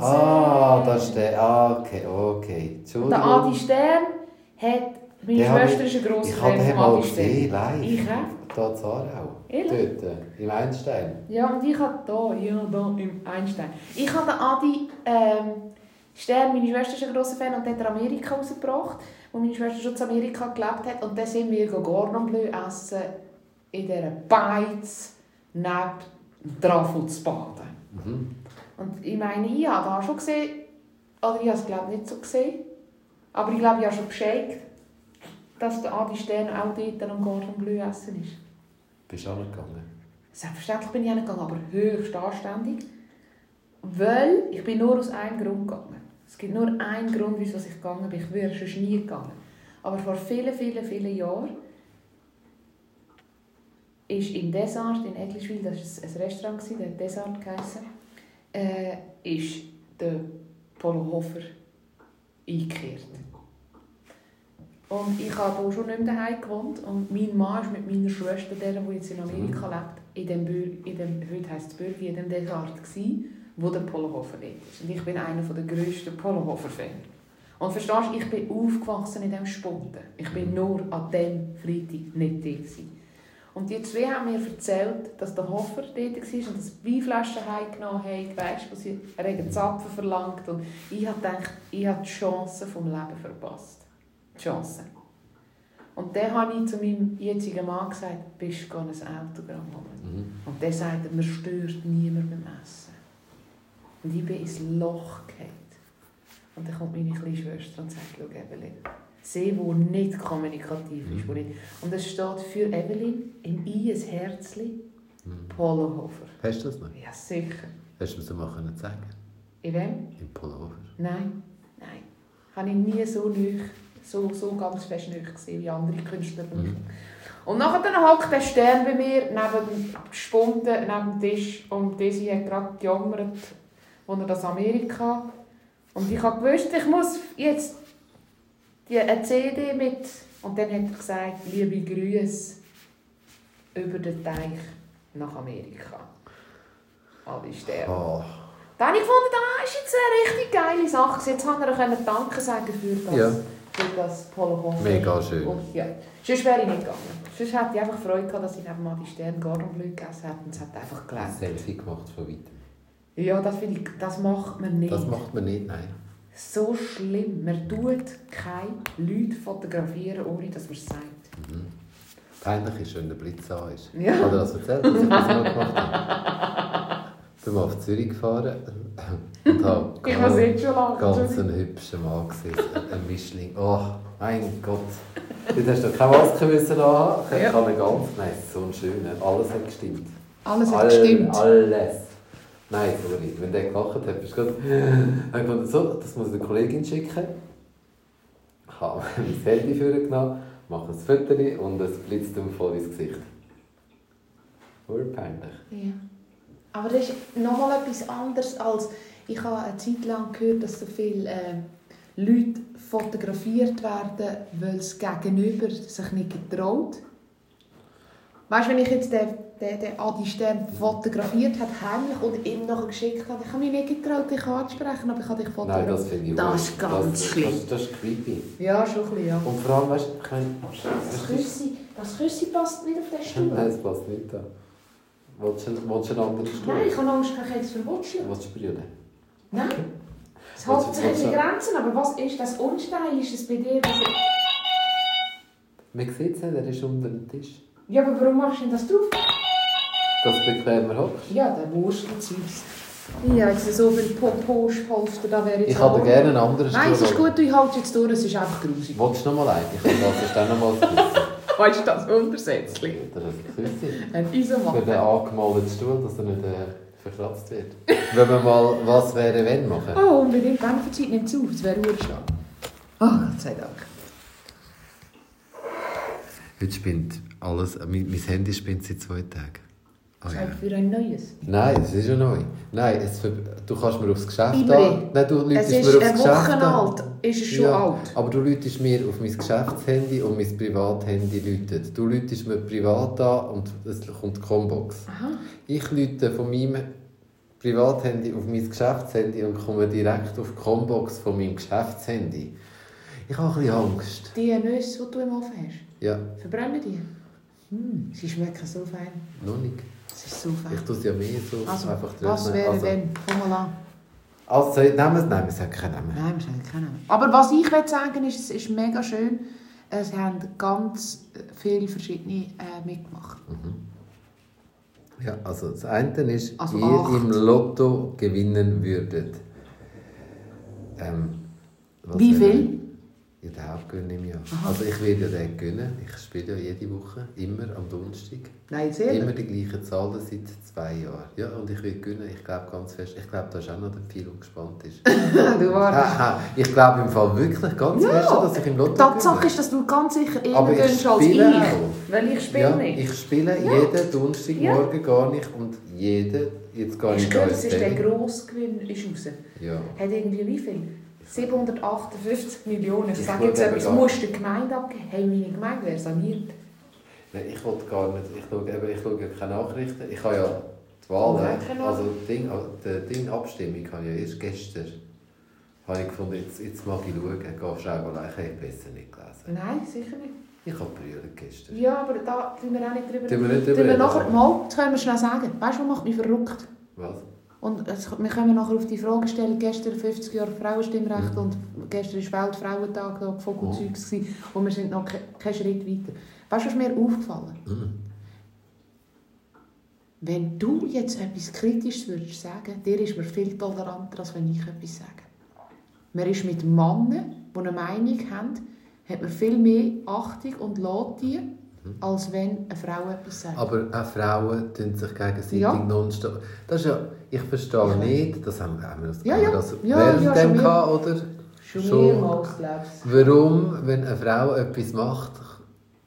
Ah, das ist der. Ah, okay, okay. Entschuldigung. Der Adi Stern hat... Meine Schwester ich- ist ein grosser Ich habe Fan den von mal Adi Stern. gesehen, live. Ich auch. Da in Aarau. Ehrlich? Dort, äh, im Einstein. Ja, und ich habe da, ja, da im Einstein. Ich habe den Adi ähm, Stern, meine Schwester ist ein grosser Fan, und hat er Amerika rausgebracht, wo meine Schwester schon in Amerika gelebt hat. Und dann sind wir Gordon Bleu essen in dieser Beiz neben Trafo zu baden. Mhm. Und ich meine, ich habe da schon gesehen, oder ich habe es glaube nicht so gesehen, aber ich glaube, ich habe schon geschickt, dass der Adi Stern auch dort am Gordon Bleu essen ist. Bist du angegangen? Selbstverständlich bin ich hingegangen, aber höchst anständig. Weil ich bin nur aus einem Grund gegangen. Es gibt nur einen Grund, wieso ich gegangen bin. Ich wäre schon nie gegangen. Aber vor vielen, vielen, vielen Jahren ist im Desart in Egliswil, das war ein Restaurant, der hat Desart geheissen, äh, ist der Polo Hofer eingekehrt. Und ich habe hier schon nicht mehr daheim gewohnt. Und mein Mann ist mit meiner Schwester, der, die jetzt in Amerika lebt, in dem, Bür in dem heute heisst es Bürgi, in dem Desart gsi, wo der Polohofer dort ist. Und ich bin einer der grössten Polohofer-Fans. Und verstehst du, ich bin aufgewachsen in diesem Spunten. Ich bin nur an diesem Freitag nicht da. Gewesen. Und die zwei haben mir erzählt, dass der Hofer dort war und dass die Weinflaschen heimgenommen haben, weißt, wo sie einen Zapfen verlangt. Und ich habe gedacht, ich habe die Chance vom Leben verpasst. Die Chance. Und dann habe ich zu meinem jetzigen Mann gesagt, bist du ein Autogramm holen? Mhm. Und der sagt, mir stört niemand beim Essen. Und ich bin ins Loch gefallen. Und dann kommt meine kleine Schwester und sagt, schau Evelyn, sie, die nicht kommunikativ ist. Mhm. Nicht. Und es steht für Evelyn im I ein Herzli, Mhm. Polohofer. Hast du das noch? Ja, sicher. Hast du mir so mal können sagen In wem? Im Pullover. Nein, nein. Habe ich nie so neu, so, so ganz fest gesehen wie andere Künstler. Mhm. Und nachher dann hockt der Stern bei mir neben gespunten neben dem Tisch und Desi hat gerade gejammert, als er das Amerika und ich habe gewusst, ich muss jetzt die eine CD mit und dann hat er gesagt, liebe Grüße über den Teich nach Amerika. Alle Sterne. Oh. Dann habe ich gefunden, das ist jetzt eine richtig geile Sache. Jetzt kann er können Danke sagen für das, Ja. Das Polo. Mega schön. Und, ja. Sonst wäre ich nicht gegangen. Sonst hätte ich einfach Freude gehabt, dass ich neben Adi Stern Bleu gegessen hätte und es hat einfach Ein gelernt. Selfie gemacht von weitem. Ja, das finde ich, das macht man nicht. Das macht man nicht, nein. So schlimm. Man tut keine Leute fotografieren, ohne dass man es sagt. Mhm. Peinlich ist, wenn der Blitz an ist. Ja. Hat er das erzählt, dass ich das mal gemacht habe? Bin mal auf Zürich gefahren und habe Ich muss jetzt schon lachen. ganz einen hübschen Mann gesehen. Ein Mischling. Oh, mein Gott. Dort hast du keine Maske müssen haben. Ich Ja. kann ganz... Nein, so ein schöner. Alles hat gestimmt. Alles hat All- gestimmt. Alles. Nein, sorry. Wenn der gelacht hat, bist du gerade... Gefunden, so, das muss ich der Kollegin schicken. Ich habe mein Handy vorgenommen, mache ein Foto und es blitzt ihm voll ins Gesicht. Voll peinlich. Ja. Aber das ist nochmal etwas anderes als... Ich habe eine Zeit lang gehört, dass so viele äh, Leute fotografiert werden, weil das Gegenüber sich nicht getraut. Weißt du, wenn ich jetzt den, den, den Adi Stern fotografiert habe, heimlich und ihm nachher geschickt habe, ich habe mich nicht getraut, dich anzusprechen, aber ich habe dich Nein, fotografiert. das finde ich Das ist ganz das, schlimm. Das, das ist creepy. Ja, schon ein bisschen, ja. Und vor allem, weißt du, ich meine... Das Küssi passt nicht auf den Stuhl. Nein, es passt nicht da. Willst du, willst du einen anderen Stuhl? Nein, ich habe Angst, ich jetzt verwutschen. Willst du brüllen? Nein. Es du- sich du- Grenzen, aber was ist das Unstylisch ist bei dir? Man sieht es nicht, er ist unter dem Tisch. Ja, aber warum machst du denn das drauf? Dass du bequemer hockst. Ja, der Wurstelzeugs. Ja, jetzt so viel Popospolster, da wäre jetzt Ich hätte gerne einen anderen Stuhl. Nein, es ist gut, du hältst jetzt durch, es ist einfach grusig. Willst du noch mal einen? Ich kann das dann noch mal Weißt du, das Untersetzlich? Das ist ein Küsschen. Ein Für den angemalten Stuhl, dass er nicht äh, verkratzt wird. Wenn wir mal «Was wäre wenn» machen. Oh, unbedingt. Wenn die Zeit nimmt auf, es wäre urschlag. Oh, Gott sei Dank. Heute spinnt alles, mein, mein Handy spinnt seit zwei Tagen. Oh, ja. Für ein neues. Nein, es ist ja neu. Nein, es, du kannst mir aufs Geschäft an. Nein, du Es läutest mir aufs Geschäft Woche an. alt. Ist es schon ja, alt? Aber du läutest mir auf mein Geschäftshandy und mein Privathandy läutet. Du läutest mir privat an und es kommt die Combox. Aha. Ich läute von meinem Privathandy auf mein Geschäftshandy und komme direkt auf die Combox von meinem Geschäftshandy. Ich habe ein bisschen Angst. Die Nüsse, die du im Ofen hast, Ja, verbrennen die? Hm, sie schmecken so fein. noch nicht. Es ist fein. Ich tue es ja mehr so Also, einfach was drin. wäre also, denn? Komm mal an. Also, es, nein, wir sagen keinen Namen. Nein, wir sagen keinen Namen. Aber was ich will sagen ist, es ist mega schön. Es haben ganz viele verschiedene äh, mitgemacht. Ja, also das eine ist, Also ihr acht. im Lotto gewinnen würdet. Ähm, was Wie viel? Ja, den Hauptgewinn im Jahr. Aha. Also ich werde ja den gewinnen. Ich spiele ja jede Woche, immer am Donnerstag. Nein, sehr. Immer die gleichen Zahlen seit zwei Jahren. Ja, und ich will gewinnen. Ich glaube ganz fest. Ich glaube, da ist auch noch der viel und gespannt ist. du warst. Ich glaube im Fall wirklich ganz Ja. fest, dass ich im Lotto Tatsache ist, dass du ganz sicher eher Aber ich gönnst als ich. spiele auch. Weil ich spiele Ja, nicht. ich spiele Ja. jeden Donnerstagmorgen gar nicht und jeden, jetzt gar nicht gehört, als es ist der. Grossgewinn ist raus. Ja. Hat irgendwie wie viel? 758 Millionen. Ich sage jetzt etwas, musst du der Gemeinde abgeben. Hey, meine Gemeinde wäre saniert. Nein, ich wollte gar nicht, ich schaue, eben, ich schaue ja keine Nachrichten. Ich habe ja die Wahl, Nein, keine also die Ding, die Ding Abstimmung habe ich ja erst gestern. Habe ich gefunden, jetzt, jetzt mag ich schauen. Geh schreiben, ich habe besser nicht gelesen. Nein, sicher nicht. Ich habe brüllen gestern. Ja, aber da tun wir auch nicht drüber Tun wir nicht Tun drüber wir reden? nachher, mal, das können wir schnell sagen. Weißt du, was macht mich verrückt? Was? Und es, wir können nachher auf die Frage stellen, gestern 50 Jahre Frauenstimmrecht Mhm. und gestern war Weltfrauentag, da Vogelzeugs gewesen, und wir sind noch ke keinen Schritt weiter. Weißt du, was mir aufgefallen Mhm. Wenn du jetzt etwas Kritisches würdest sagen, dir ist man viel toleranter, als wenn ich etwas sage. Man ist mit Männern, die eine Meinung haben, hat man viel mehr Achtung und lässt die, als wenn eine Frau etwas sagt. Aber auch Frauen tun sich gegenseitig Ja. nonstop. Das ist ja, ich verstehe nicht, das haben wir, haben wir das, Ja, ja. das Ja, während ja, dem schon mehr. gehabt, oder? Schon schon. mehrmals, Warum, wenn eine Frau etwas macht,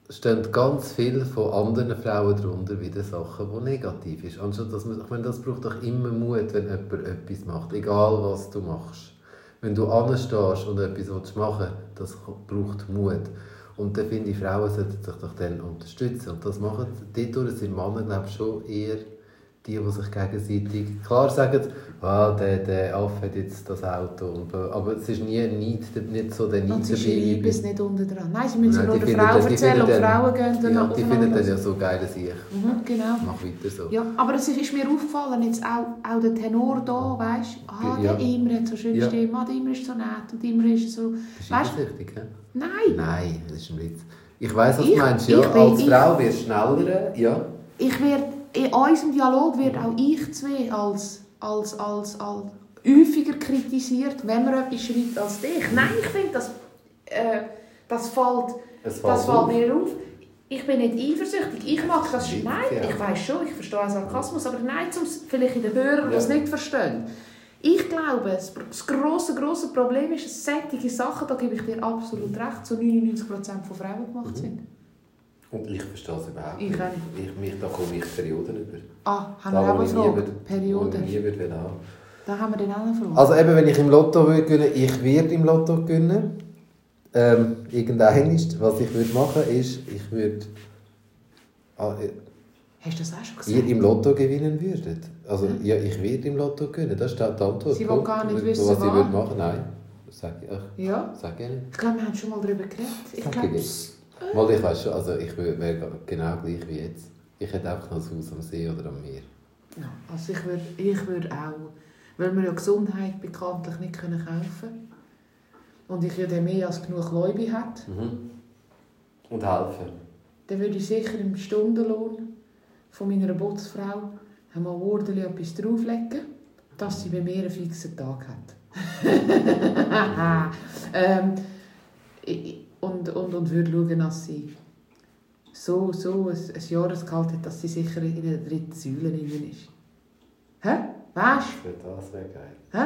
stehen ganz viele von anderen Frauen darunter wieder Sachen, die negativ sind. Anstatt dass man, ich meine, das braucht doch immer Mut, wenn jemand etwas macht, egal was du machst. Wenn du anstehst und etwas machen willst, das braucht Mut. Und dann finde ich, Frauen sollten sich doch dann unterstützen. Und das machen, dort sind Männer, glaube ich, schon eher die, die sich gegenseitig klar sagen, ah, der, der Affe hat jetzt das Auto. Und, aber es ist nie Neid, nicht so der? Neid Und dabei. schreiben bei- es nicht unten dran. Nein, sie müssen Nein, nur der Frau erzählen und Frauen gehen dann Ja, die finden dann ja so geil, dass ich Mhm, genau. mach weiter so. Ja, aber es ist mir aufgefallen, jetzt auch, auch der Tenor da, weißt du, ah, Ja. der Imre hat so schöne Ja. Stimme, ah, der Imre ist so nett und Imre ist so... Weißt eifersüchtig, hä? Nein! Nein, das ist ein Witz. Ich weiss, was Ich- du meinst. Ja, ich als Frau wirst du schneller. Ja. Ich werd, in unserem Dialog wird auch ich zwei als, als, als, als häufiger kritisiert, wenn man etwas schreibt, als dich. Nein, ich finde, das, äh, das fällt, fällt das fällt mir auf. Ich bin nicht eifersüchtig, ich mache das Stimmt, Nein, ja. ich weiß schon, ich verstehe Sarkasmus, aber nein, zum vielleicht in den Hörern, die Ja. es nicht verstehen. Ich glaube, das, grosse, grosse Problem ist, dass solche Sachen, da gebe ich dir absolut recht, zu 99% von Frauen gemacht Mhm. Und ich verstehe es überhaupt Ich nicht. auch Ich, mich, da komme ich Perioden über. Ah, haben Da, wir auch eine ich Frage? nie würde- wo Periode. ich nie würde haben. Da haben wir dann auch eine Frage. Also eben, wenn ich im Lotto würde gewinnen, ich werde im Lotto gewinnen. Ähm, irgendein ist, was ich würde machen, ist, ich würde ah, äh, Hast du das auch schon gesagt? ihr im Lotto gewinnen würdet. Also ja, ich werde im Lotto gewinnen. Das ist die Antwort. Sie will gar nicht wissen, was sie was. würde machen. Nein, sage ich, ach, Ja, sag ich nicht. ich glaube, wir haben schon mal darüber geredet. Ich Sag glaube, Weil ich weiß schon, also ich wär- wäre genau gleich wie jetzt. Ich hätte einfach noch ein Haus am See oder am Meer. ja, also ich würde ich würd auch, weil wir ja Gesundheit bekanntlich nicht können kaufen und ich ja dann mehr als genug Leute hat, Mhm. Und helfen. dann würde ich sicher im Stundenlohn von meiner Botsfrau einmal ordentlich etwas drauflegen, dass sie bei mir einen fixen Tag hat. ähm, ich- und, und, und würde schauen, dass sie so, so ein, ein Jahresgehalt hat, dass sie sicher in der dritten Säule drin ist. Hä? Weißt Für das wäre geil. du? Hä?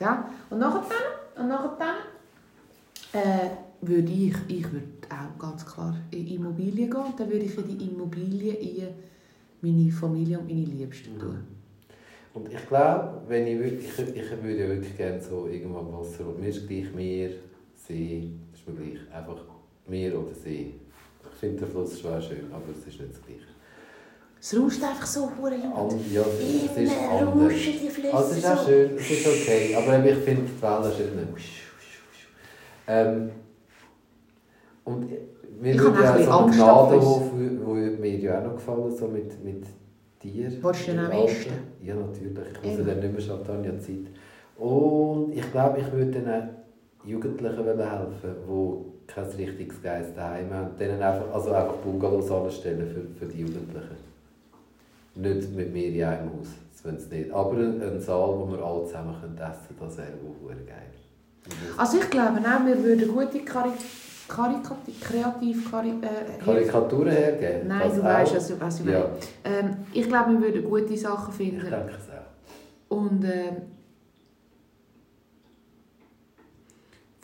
Ja. Und nachher dann, und nachher dann äh, würde ich, ich würde auch ganz klar in Immobilien gehen dann würde ich in die Immobilien in meine Familie und meine Liebsten tun. Und ich glaube, wenn ich, würd- ich, ich würde wirklich gerne so irgendwo am Wasser. Und mir ist gleich Meer, See, das ist mir gleich. Einfach Meer oder See. Ich finde den Fluss schon auch schön, aber es ist nicht das Gleiche. Es rauscht einfach so. And, ja, es ist anders. Also es ist auch schön, es ist okay. Aber ich finde die Wellen schön. Ähm, und mir Ich würde habe ja so ein Gnadenhof, wo würde mir ja auch noch gefallen, so mit, mit dir. Willst du mit am ehesten? Ja, natürlich. Ich muss ja dann nicht mehr Champagner Zeit. Und ich glaube, ich würde dann Jugendlichen wollen helfen, die kein richtiges Geist daheim haben. Denen einfach, also einfach Bungalows anstellen für, für die Jugendlichen. Nicht mit mir in einem Haus, das wollen sie nicht. Aber ein, Saal, wo wir alle zusammen essen können, das wäre wohl geil. Also ich glaube auch, wir würden gute Karikati kreativ Kari äh, Karikaturen hergeben? Nein, du auch? weißt, was, was ich meine. Ja, Ähm, ich glaube, wir würden gute Sachen ich finden. denke es auch. Und ähm,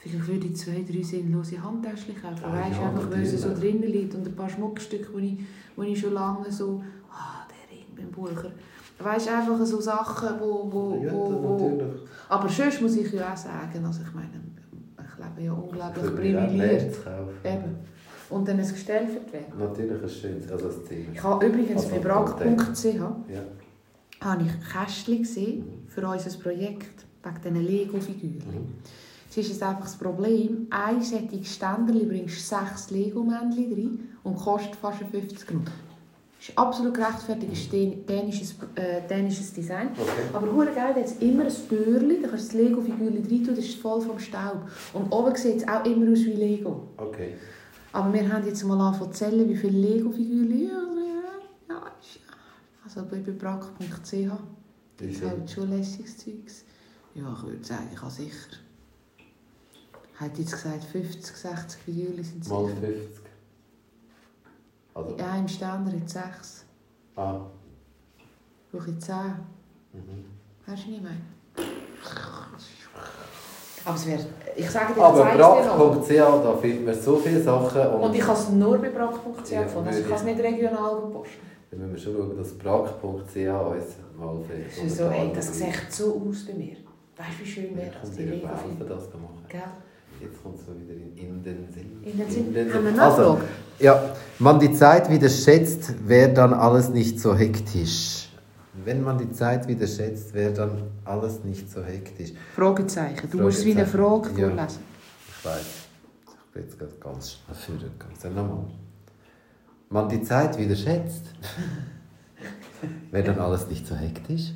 vielleicht würde ich zwei, drei sinnlose Handtäschchen kaufen. Ah, weißt ja, einfach, weil es so drinnen liegt und ein paar Schmuckstücke, die ich, wo ich schon lange so... Ah, der Ring beim Bucher. Weißt einfach so Sachen, wo... wo, Ja, wo, wo natürlich. aber sonst muss ich ja auch sagen, also ich meine, ich lebe ja unglaublich privilegiert. Eben. Und dann ein Gestell für die Wände. Natürlich ein schönes, also ein Zimmer. Ich habe übrigens Also, bei brack.ch Ja. habe ich Kästchen gesehen für unser Projekt, wegen diesen Lego-Figuren. Mhm. Es ist jetzt einfach das Problem, ein solches Ständerli bringst sechs Lego-Männchen rein und kostet fast 50 Euro. Das ist absolut gerechtfertigt, ist dän- dänisches, äh, dänisches Design. Okay. Aber hure geil, hat es immer ein Türli, da kannst du das Lego-Figürchen rein tun, das ist voll vom Staub. Und oben sieht es auch immer aus wie Lego. Okay. Aber wir haben jetzt mal angefangen zu zählen, wie viele Lego-Figürchen... Ja, also, also bei brack.ch Wie ist halt schon lässiges Zeugs. Ja, ich würde sagen, ich habe sicher... Hat jetzt gesagt, 50, 60 Figürchen sind Mal sicher. 50. Also, Ja, im Ständer hat 6. ah. Brauche ich 10. Mhm. Weißt du, ich meine? Aber es wäre... Ich sage dir, Aber es brack.ch, da findet man so viele Sachen. Und, Und ich habe es nur bei brack.ch Ja, gefunden. Also ich kann es nicht regional gepostet. dann müssen wir schon schauen, dass brack.ch uns mal vielleicht... Es ist so, ey, das sieht so aus bei mir. Weißt du, wie schön wäre das, Ich kann dir helfen, das zu machen. Gell? Jetzt kommt es mal wieder in, in den Sinn. In den Sinn. In den Sinn. Also? Ja, man die Zeit wieder schätzt, wäre dann alles nicht so hektisch. Wenn man die Zeit wieder schätzt, wäre dann alles nicht so hektisch. Fragezeichen. Du musst es wie eine Frage Ja. vorlesen. Ich weiß. Ich bin jetzt gerade ganz schnell. Sag nochmal. Man die Zeit wieder schätzt, wäre dann alles nicht so hektisch.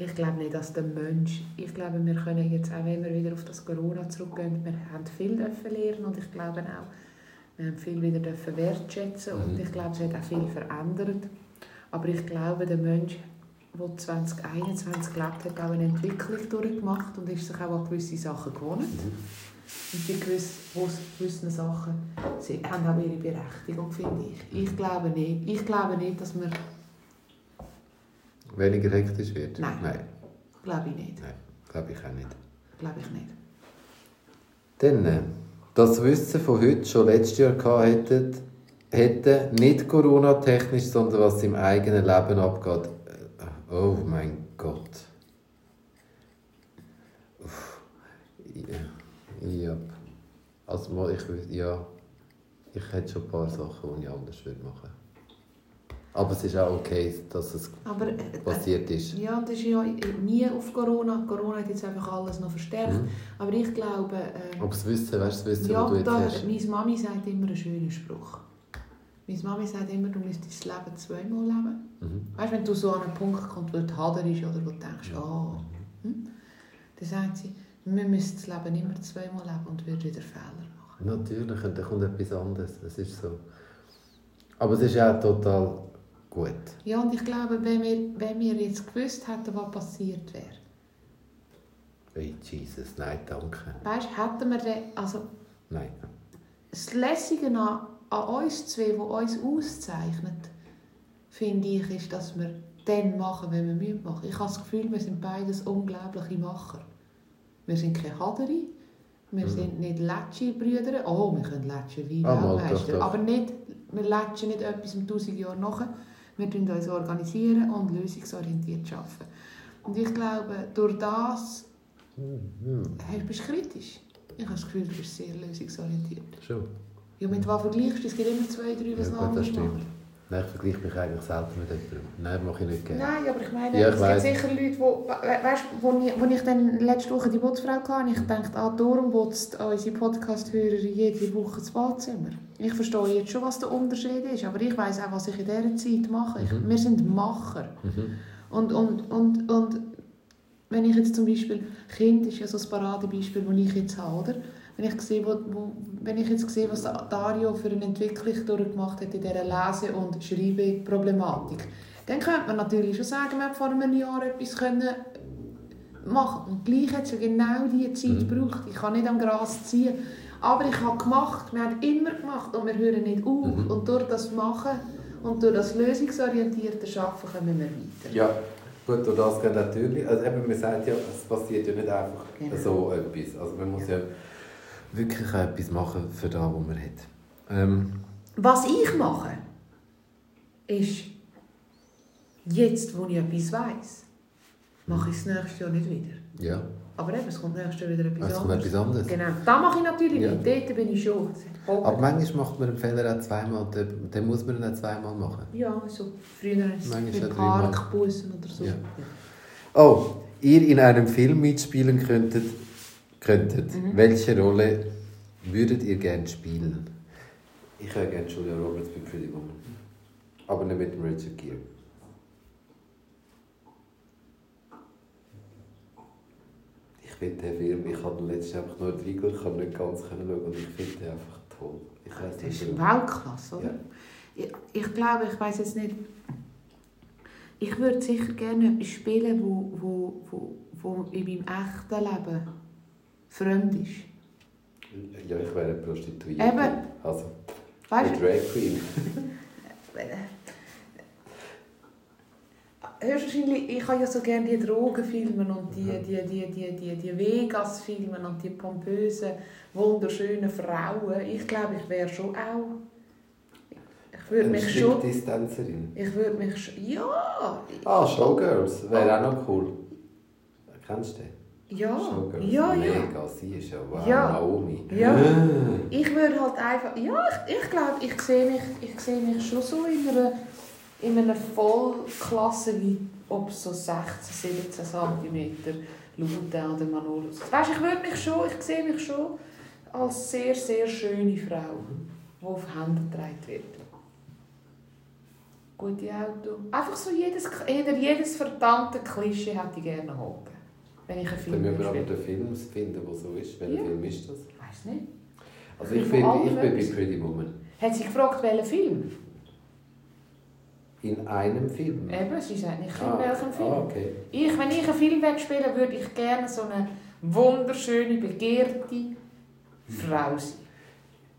Ich glaube nicht, dass der Mensch, ich glaube, wir können jetzt auch, wenn wir wieder auf das Corona zurückgehen, wir haben viel dürfen lernen und ich glaube auch, wir haben viel wieder dürfen wertschätzen und Mhm. ich glaube, es hat auch viel verändert. Aber ich glaube, der Mensch, der 2021 gelebt hat, auch eine Entwicklung durchgemacht und ist sich auch an gewisse Sachen gewohnt. Und die gewiss, wo gewisse Sachen sie haben auch ihre Berechtigung, finde ich. Ich glaube nicht. Ich glaube nicht, dass wir... Weniger hektisch wird? Nein. Nein, Glaube ich nicht. nein glaube ich auch nicht. Glaube ich nicht. Dann, äh, das Wissen von heute schon letztes Jahr gehabt hätten nicht Corona-technisch, sondern was im eigenen Leben abgeht. Äh, Oh mein Gott. Uff. Ja. ja. Also ich ja, ich hätte schon ein paar Sachen, die ich anders würde machen. Aber es ist auch okay, dass es Aber äh, passiert ist. Ja, das ist ja nie auf Corona. Corona hat jetzt einfach alles noch verstärkt. Mhm. Aber ich glaube, äh, Aber das Wissen, weißt du, das Wissen, ja, was du jetzt da, hast. meine Mami sagt immer einen schönen Spruch. Meine Mami sagt immer, du müsstest das Leben zweimal leben. Mhm. Weißt du, wenn du so an einen Punkt kommst, wo du Hader ist oder wo du denkst, ah, hm? dann sagt sie, wir müssen das Leben immer zweimal leben und würden wieder Fehler machen. Natürlich, und dann kommt etwas anderes. Es ist so. Aber es ist auch total gut. Ja, und ich glaube, wenn wir, wenn wir jetzt gewusst hätten, was passiert wäre, Hey, Jesus, nein, danke. weißt, hätten wir dann, also Nein. das Lässige an, an uns zwei, was uns auszeichnet, finde ich, ist, dass wir dann machen, wenn wir müssen machen. Ich habe das Gefühl, wir sind beides unglaubliche Macher. Wir sind keine Haderi, wir Mhm. sind nicht Letschi-Brüder. Oh, wir können Letschi wie Ah. Aber nicht, wir letschen nicht etwas um 1000 Jahre nach. Wir tun uns organisieren und lösungsorientiert arbeiten. Und ich glaube, durch das Mhm. bist du kritisch. Ich habe das Gefühl, du bist sehr lösungsorientiert. Schon. Ja, mit was vergleichst du? Es gibt immer zwei, drei, was Ja, noch anders stimmt. machen. Nein, ich vergleiche mich eigentlich selten mit jemandem. Nein, mache ich nicht gerne. Nein, aber ich meine, Ja, ich es weiss. gibt sicher Leute, wo, we- weißt, wo, ich, wo ich dann letzte Woche die Putzfrau hatte, ich dachte, ah, darum putzt unsere Podcast-Hörer jede Woche das Badzimmer. Ich verstehe jetzt schon, was der Unterschied ist, aber ich weiß auch, was ich in dieser Zeit mache. Ich, Mhm. Wir sind Macher. Mhm. Und, und, und, und wenn ich jetzt zum Beispiel, Kind ist ja so ein Paradebeispiel, das ich jetzt habe, oder? Wenn ich, sehe, wo, wo, wenn ich jetzt sehe, was Dario für eine Entwicklung durchgemacht hat in dieser Lese- und Schreibeproblematik, dann könnte man natürlich schon sagen, man hat vor einem Jahr etwas können machen Und gleich hat es ja genau diese Zeit Mhm. gebraucht. Ich kann nicht am Gras ziehen. Aber ich habe gemacht, wir haben immer gemacht und wir hören nicht auf. Mhm. Und durch das Machen und durch das lösungsorientierte Arbeiten kommen wir weiter. Ja, gut, und das geht natürlich. Also eben, man sagt ja, es passiert ja nicht einfach Genau. so etwas. Also man muss ja wirklich etwas machen für das, was man hat. Ähm, Was ich mache, ist, jetzt, wo ich etwas weiss, mache ich es nächstes Jahr nicht wieder. ja, Aber eben, es kommt nächstes Jahr wieder etwas es kommt anderes. etwas anderes. Genau, das mache ich natürlich Ja. nicht. Dort bin ich schon. Aber manchmal macht man einen Fehler auch zweimal, dann muss man auch zweimal machen. Ja, so früher dreimal. Parkbussen oder so. Ja. Oh, ihr in einem Film mitspielen könntet, könntet Mhm. welche Rolle würdet ihr gerne spielen? Ich hätte gerne Julia Roberts bei Pretty. Aber nicht mit dem Richard Gere. Ich finde den Film, ich habe letztens einfach nur reingeschaut, ich kann nicht ganz schauen und ich finde den einfach toll. Ich weiss Das nicht, ist. Weltklasse, oder? Ja. Ich, ich glaube, ich weiß jetzt nicht. Ich würde sicher gerne etwas spielen, wo, wo, wo, wo in meinem echten Leben fremd ist. Ja, ich wäre eine Prostituierte. Eben. Also, Weißt eine Drag Queen. Höchstwahrscheinlich, ich habe ja so gerne die Drogenfilme und die, die, die, die, die, die Vegas-Filme und die pompösen, wunderschönen Frauen. Ich glaube, ich wäre schon auch... Ich würde mich schon... Striptease-Tänzerin. Ich würde mich schon... Ja! Ah, Showgirls, wäre auch noch cool. Kennst du den? Ja! Ja, ja! Mega, sie ist ja wow, Ja. Naomi. Ja. Ich würde halt einfach... Ja, ich, ich glaube, ich sehe mich, ich sehe mich schon so in einer, in einer Vollklasse, wie ob so 16, 17 cm Lute oder Manolus. Weißt, ich würde mich schon, ich sehe mich schon als sehr, sehr schöne Frau, die auf Händen getragen wird. gute Auto. Einfach so jedes, hinter jedes verdammte Klischee hätte ich gerne hocken. Wenn ich einen Film Dann müssen wir aber den Film finden, der so ist. Welcher Ja. Film ist das? Weiß nicht. Also ich allem ich bin bei. Pretty Woman. Hat sie gefragt, welchen Film? In einem Film? Eben, sie sagt nicht, in Ah, welchem Film. Ah, okay. Ich, wenn ich einen Film spielen würde, würde ich gerne so eine wunderschöne, begehrte Frau sein.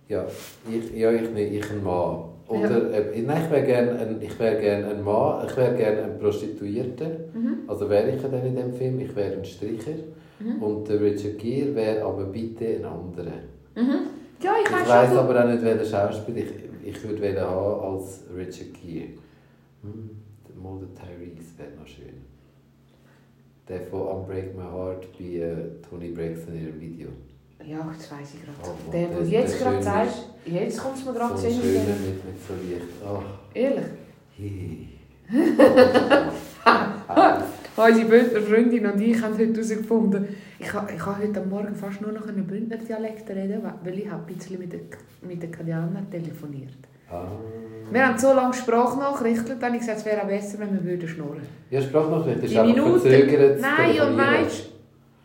Ja, ich, ja, ich nicht, ich ein Mann. Oder, äh, nein, ich wäre gerne ein, ich wär gern ein Mann, ich wäre gerne ein Prostituierter. Mhm. Also wäre ich ja dann in dem Film, ich wäre ein Stricher. Mhm. Und der Richard Gere wäre aber bitte ein anderer. Mhm. Ja, ich Ich weiß aber auch nicht, welcher Schauspieler ich, ich würde wählen haben als Richard Gere. Hm, der Mulder Tyrese wäre noch schön. Der von Unbreak My Heart bei äh, Tony Braxton in ihrem Video. Ja, das weiß ich gerade. Oh, der, der- der der jetzt gerade schön jetzt kommt es mir gerade so zu ein Sinn. schöner mit mit, so Licht. Ach, Ehrlich. hey. Unsere Bündner Freundin und ich haben heute herausgefunden, ich habe ich heute Morgen fast nur noch einen Bündner Dialekt reden, weil ich habe ein bisschen mit den, mit den Kadianern telefoniert. Ah. Wir haben so lange Sprachnachrichten, dann habe ich gesagt, es wäre besser, wenn wir würden schnurren Ja, Sprachnachricht ist einfach verzögert. Nein, und weißt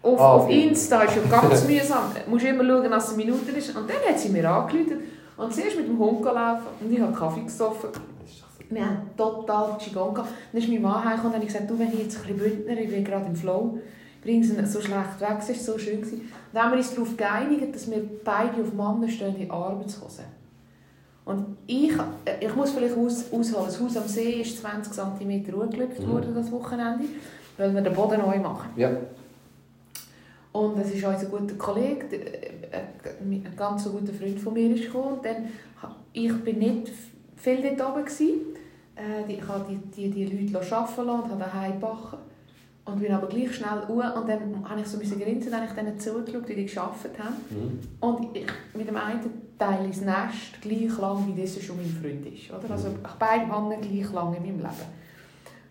auf, Ah, auf. Insta ist ja ganz mühsam. Du musst immer schauen, dass es eine Minute ist. Und dann hat sie mir angerufen und sie ist mit dem Hund gelaufen und ich habe Kaffee gesoffen. Wir haben total Qigong gehabt. Dann ist mein Mann heimgekommen und habe ich gesagt, du, wenn ich jetzt ein bisschen Bündner, ich bin gerade im Flow, bring sie so schlecht weg, es war so schön. Gewesen. Und dann haben wir uns darauf geeinigt, dass wir beide auf Männer stehen in Arbeitshosen. Und ich, ich muss vielleicht aus, ausholen, das Haus am See ist 20 cm Mhm. worden das Wochenende, weil wir den Boden neu machen. Ja. Und es ist unser guter Kollege, äh, ein ganz guter Freund von mir ist gekommen. Und dann, ich bin nicht viel dort oben. Gewesen. Äh, Ich habe die, die, die Leute arbeiten lassen und habe daheim gebacken. Und bin aber gleich schnell uhr und dann habe ich so ein bisschen grinsen, dann habe ich denen zugeschaut, wie die gearbeitet haben. Mhm. Und ich, mit dem einen Teil ins Nest gleich lang, wie das schon mein Freund ist. Oder? Also ich beide Männer gleich lang in meinem Leben.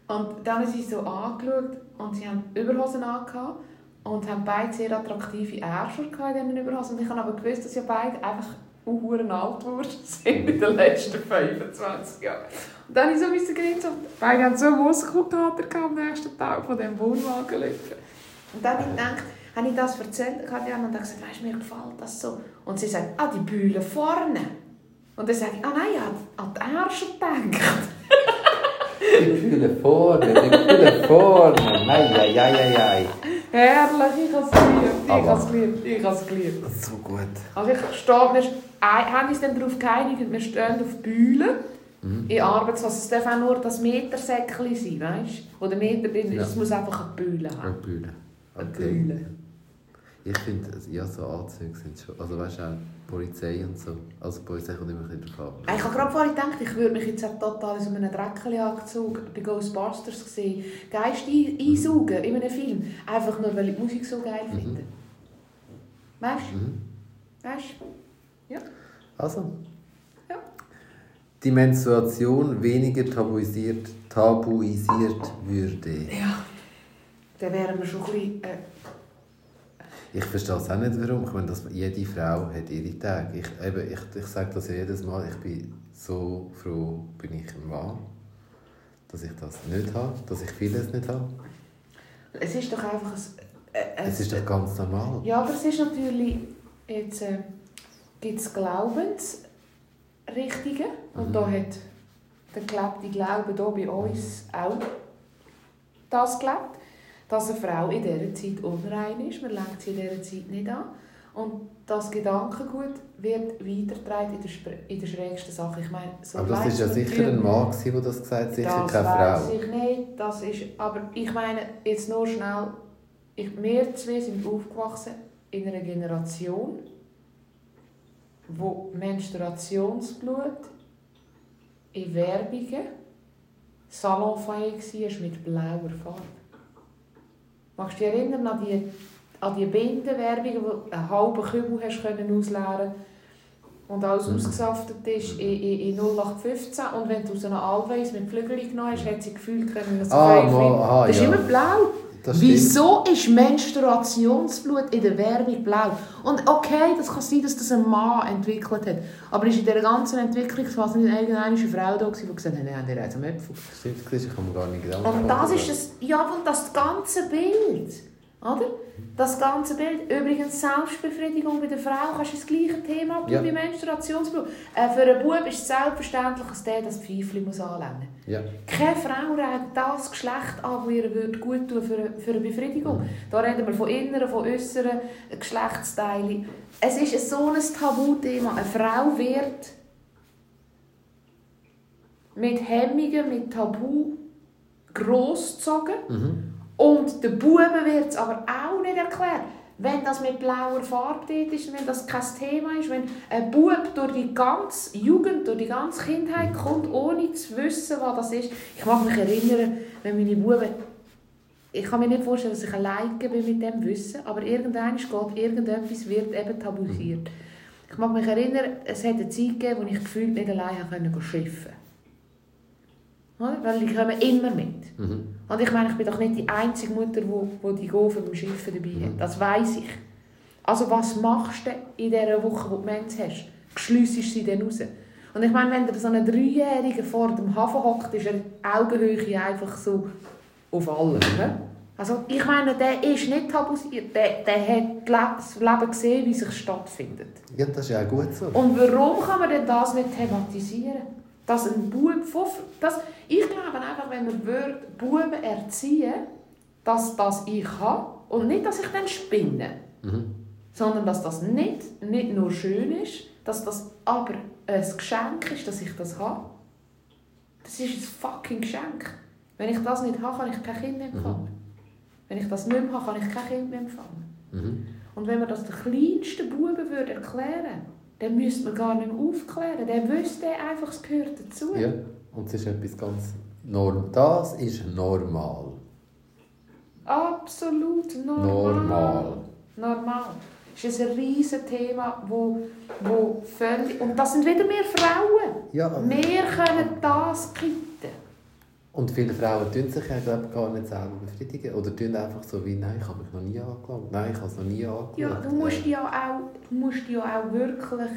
Und dann haben sie so angeschaut und sie haben Überhosen angehabt und haben beide sehr attraktive gehabt in diesen Überhosen. Und ich habe aber gewusst, dass ja beide einfach unhuren alt geworden sind in den letzten 25 Jahren. Und dann habe so müssen grinsen und beide haben so einen Muskelkater am nächsten Tag von diesem Wohnwagen liegen. Und dann habe ich gedacht, habe ich das erzählt, habe ich und gesagt, weißt du, mir gefällt das so. Und sie sagt, ah, die Bühne vorne. Und dann sage ich, ah nein, ich habe an die Ärscher gedacht. Die Fühle vorne, die Fühle vorne. Nein, ei, ei, ei, ei. Herrlich, ich habe es geliebt, ich habe es geliebt, so gut. Also ich stehe, wir haben uns dann darauf geeinigt, wir stehen auf Bühlen Mhm. in Arbeitswasser. Es darf auch nur das Metersäckchen sein, weißt du? Wo der Meter drin ist, Ja. es muss einfach eine Bühne haben. Eine Bühne. Eine Okay. Bühne. Ich finde, ja, so Anzüge sind schon. Also, weißt du, auch Polizei und so. Also, die Polizei kommt immer ein bisschen drauf an. Ich habe gerade vorhin gedacht, ich würde mich jetzt auch total in so einem Dreckchen-Anzug bei Ghostbusters sehen. Geist ein- einsaugen in einem Film. Einfach nur, weil ich die Musik so geil Mhm. finde. Weißt du? Mhm. Weißt du? Also. Ja. Die Menstruation weniger tabuisiert, tabuisiert würde. Ja. Dann wären wir schon ein bisschen... Äh, Ich verstehe es auch nicht, warum. Ich meine, dass jede Frau hat ihre Tage. Ich, eben, ich, ich sage das ja jedes Mal. Ich bin so froh, bin ich ein Mann, dass ich das nicht habe, dass ich vieles nicht habe. es ist doch einfach ein... Äh, Es ist doch ganz normal. Ja, aber es ist natürlich... Jetzt äh, gibt es Glaubensrichtungen. Und Mhm. da hat der gelebte Glaube hier bei uns auch das gelebt. Dass eine Frau in dieser Zeit unrein ist. Man lenkt sie in dieser Zeit nicht an. Und das Gedankengut wird weitergetragen in der, in der schrägsten Sache. Ich meine, so Aber das ist ja sicher ein Mann, der das gesagt hat, sicher das keine Frau. ich nicht. Das ist, aber ich meine, jetzt nur schnell, ich, wir zwei sind aufgewachsen in einer Generation, wo Menstruationsblut in Werbungen salonfähig war mit blauer Farbe. Magst du dich erinnern an die, an die Bindenwerbungen, wo du einen halben Kübel hast können ausleeren und alles Mhm. ausgesaftet ist in, in, in 0815 und wenn du so eine Always mit Flügeln genommen hast, hat sie gefühlt können, dass Ah, fliegt. aha, Das ist ja. immer blau. Wieso ist Menstruationsblut in der Werbung blau? Und okay, das kann sein, dass das ein Mann entwickelt hat. Aber ist in dieser ganzen Entwicklungsphase nicht irgendeine Frau da, die gesagt hat, nein, der hat einen Äpfel. Stimmt, ich kann mir gar nicht Gedanken Und das ist das, ja, und das ganze Bild. Oder? Das ganze Bild. Übrigens, Selbstbefriedigung bei der Frau kannst du das gleiche Thema tun Ja. wie Menstruationsblut. Äh, für einen Bub ist es selbstverständlich, dass der das Pfeifchen muss anlängen muss. Ja. Keine Frau reitet das Geschlecht an, das ihr würde gut tun für, eine- für eine Befriedigung. Da reden wir von inneren, von äußeren Geschlechtsteilen. Es ist so ein Tabuthema. Eine Frau wird mit Hemmungen, mit Tabu großgezogen. Mhm. Und den Buben wird es aber auch nicht erklärt. Wenn das mit blauer Farbe dort ist, wenn das kein Thema ist, wenn ein Bub durch die ganze Jugend, durch die ganze Kindheit kommt, ohne zu wissen, was das ist. Ich mag mich erinnern, wenn meine Buben... Ich kann mir nicht vorstellen, dass ich alleine bin mit dem Wissen, aber irgendwann geht irgendetwas, wird eben tabuisiert. Ich mag mich erinnern, es hat eine Zeit gegeben, wo ich gefühlt nicht alleine schiffen konnte. Weil die kommen immer mit. Mhm. Und ich meine, ich bin doch nicht die einzige Mutter, die, die Gofen beim Schiffen dabei hat. Das weiß ich. Also was machst du in dieser Woche, wo du Mens hast? Schliessest sie dann raus? Und ich meine, wenn da so ein Dreijähriger vor dem Hafen hockt, ist er Augenhöhe einfach so auf allem. Ne? Also ich meine, der ist nicht tabuisiert. Der, der hat das Leben gesehen, wie sich stattfindet. ja, das ist ja auch gut so. Und warum kann man denn das nicht thematisieren? Dass ein Bub. Das, ich glaube einfach, wenn wir würden Buben erziehen, dass das ich habe und nicht, dass ich dann spinne, Mhm. sondern dass das nicht, nicht nur schön ist, dass das aber ein Geschenk ist, dass ich das habe. Das ist ein fucking Geschenk. Wenn ich das nicht habe, kann ich kein Kind mehr empfangen. Wenn ich das nicht mehr habe, kann ich kein Kind mehr empfangen. Mhm. Und wenn man das den kleinsten Buben würde erklären dann müsste man gar nicht mehr aufklären. Der wüsste einfach, es gehört dazu. Ja, und es ist etwas ganz normal. Das ist normal. Absolut normal. Normal. Normal. Das ist ein riesiges Thema, wo, wo völlig... Und das sind wieder mehr Frauen. Ja, Wir können das kitten. Und viele Frauen tun sich ja glaub, gar nicht selber befriedigen. Oder tun einfach so wie, nein, ich habe mich noch nie angelangt. Nein, ich habe es noch nie angeschaut. Ja, du musst ja auch, du musst ja auch wirklich...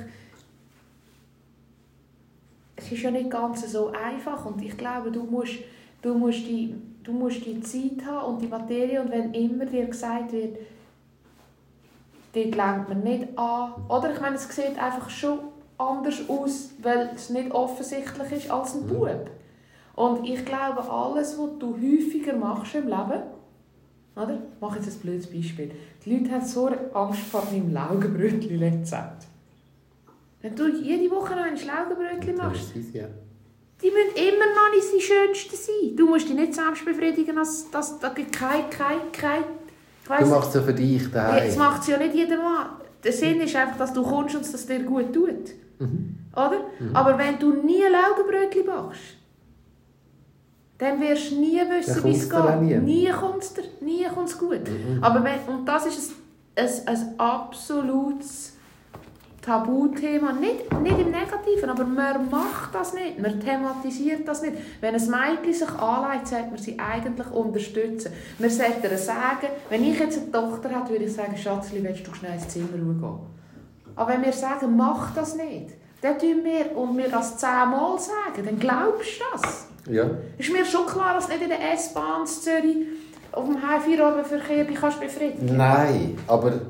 Es ist ja nicht ganz so einfach und ich glaube, du musst, du musst, die, du musst die Zeit haben und die Materie und wenn immer dir gesagt wird, dort lenkt man nicht an. Oder ich meine, es sieht einfach schon anders aus, weil es nicht offensichtlich ist als ein Mhm. Bub. Und ich glaube, alles, was du häufiger machst im Leben, oder? Ich mache jetzt ein blödes Beispiel. Die Leute haben so Angst vor meinem Laugenbrötchen-Rezept. Wenn du jede Woche noch ein Laugenbrötchen machst, Das ist ja. die müssen immer noch nicht die schönsten sein. Du musst dich nicht selbst befriedigen, dass da gibt kein, kein, kein... Du machst es ja für dich daheim. Jetzt macht es ja nicht jeder Mann. Der Sinn ist einfach, dass du kommst und dass es dir gut tut. Mhm. Oder? Aber wenn du nie Laugenbrötchen machst, dann wirst du nie wissen, wie es geht. nie. Nie kommt es nie kommt's gut. Mhm. Aber wenn, und das ist ein, ein, ein absolutes Tabuthema. Nicht, nicht im Negativen, aber man macht das nicht. Man thematisiert das nicht. Wenn ein Mädchen sich anlegt, sollte man sie eigentlich unterstützen. Man sollte ihr sagen, wenn ich jetzt eine Tochter hätte, würde ich sagen, Schatzli, willst du schnell ins Zimmer gehen? Aber wenn wir sagen, mach das nicht, dann tun wir, und wir das zehnmal sagen, dann glaubst du das. Ja. Ist mir schon klar, dass nicht in der S-Bahn in Zürich auf dem Heimfeierabendverkehr dich kannst befriedigen Nein, aber Ist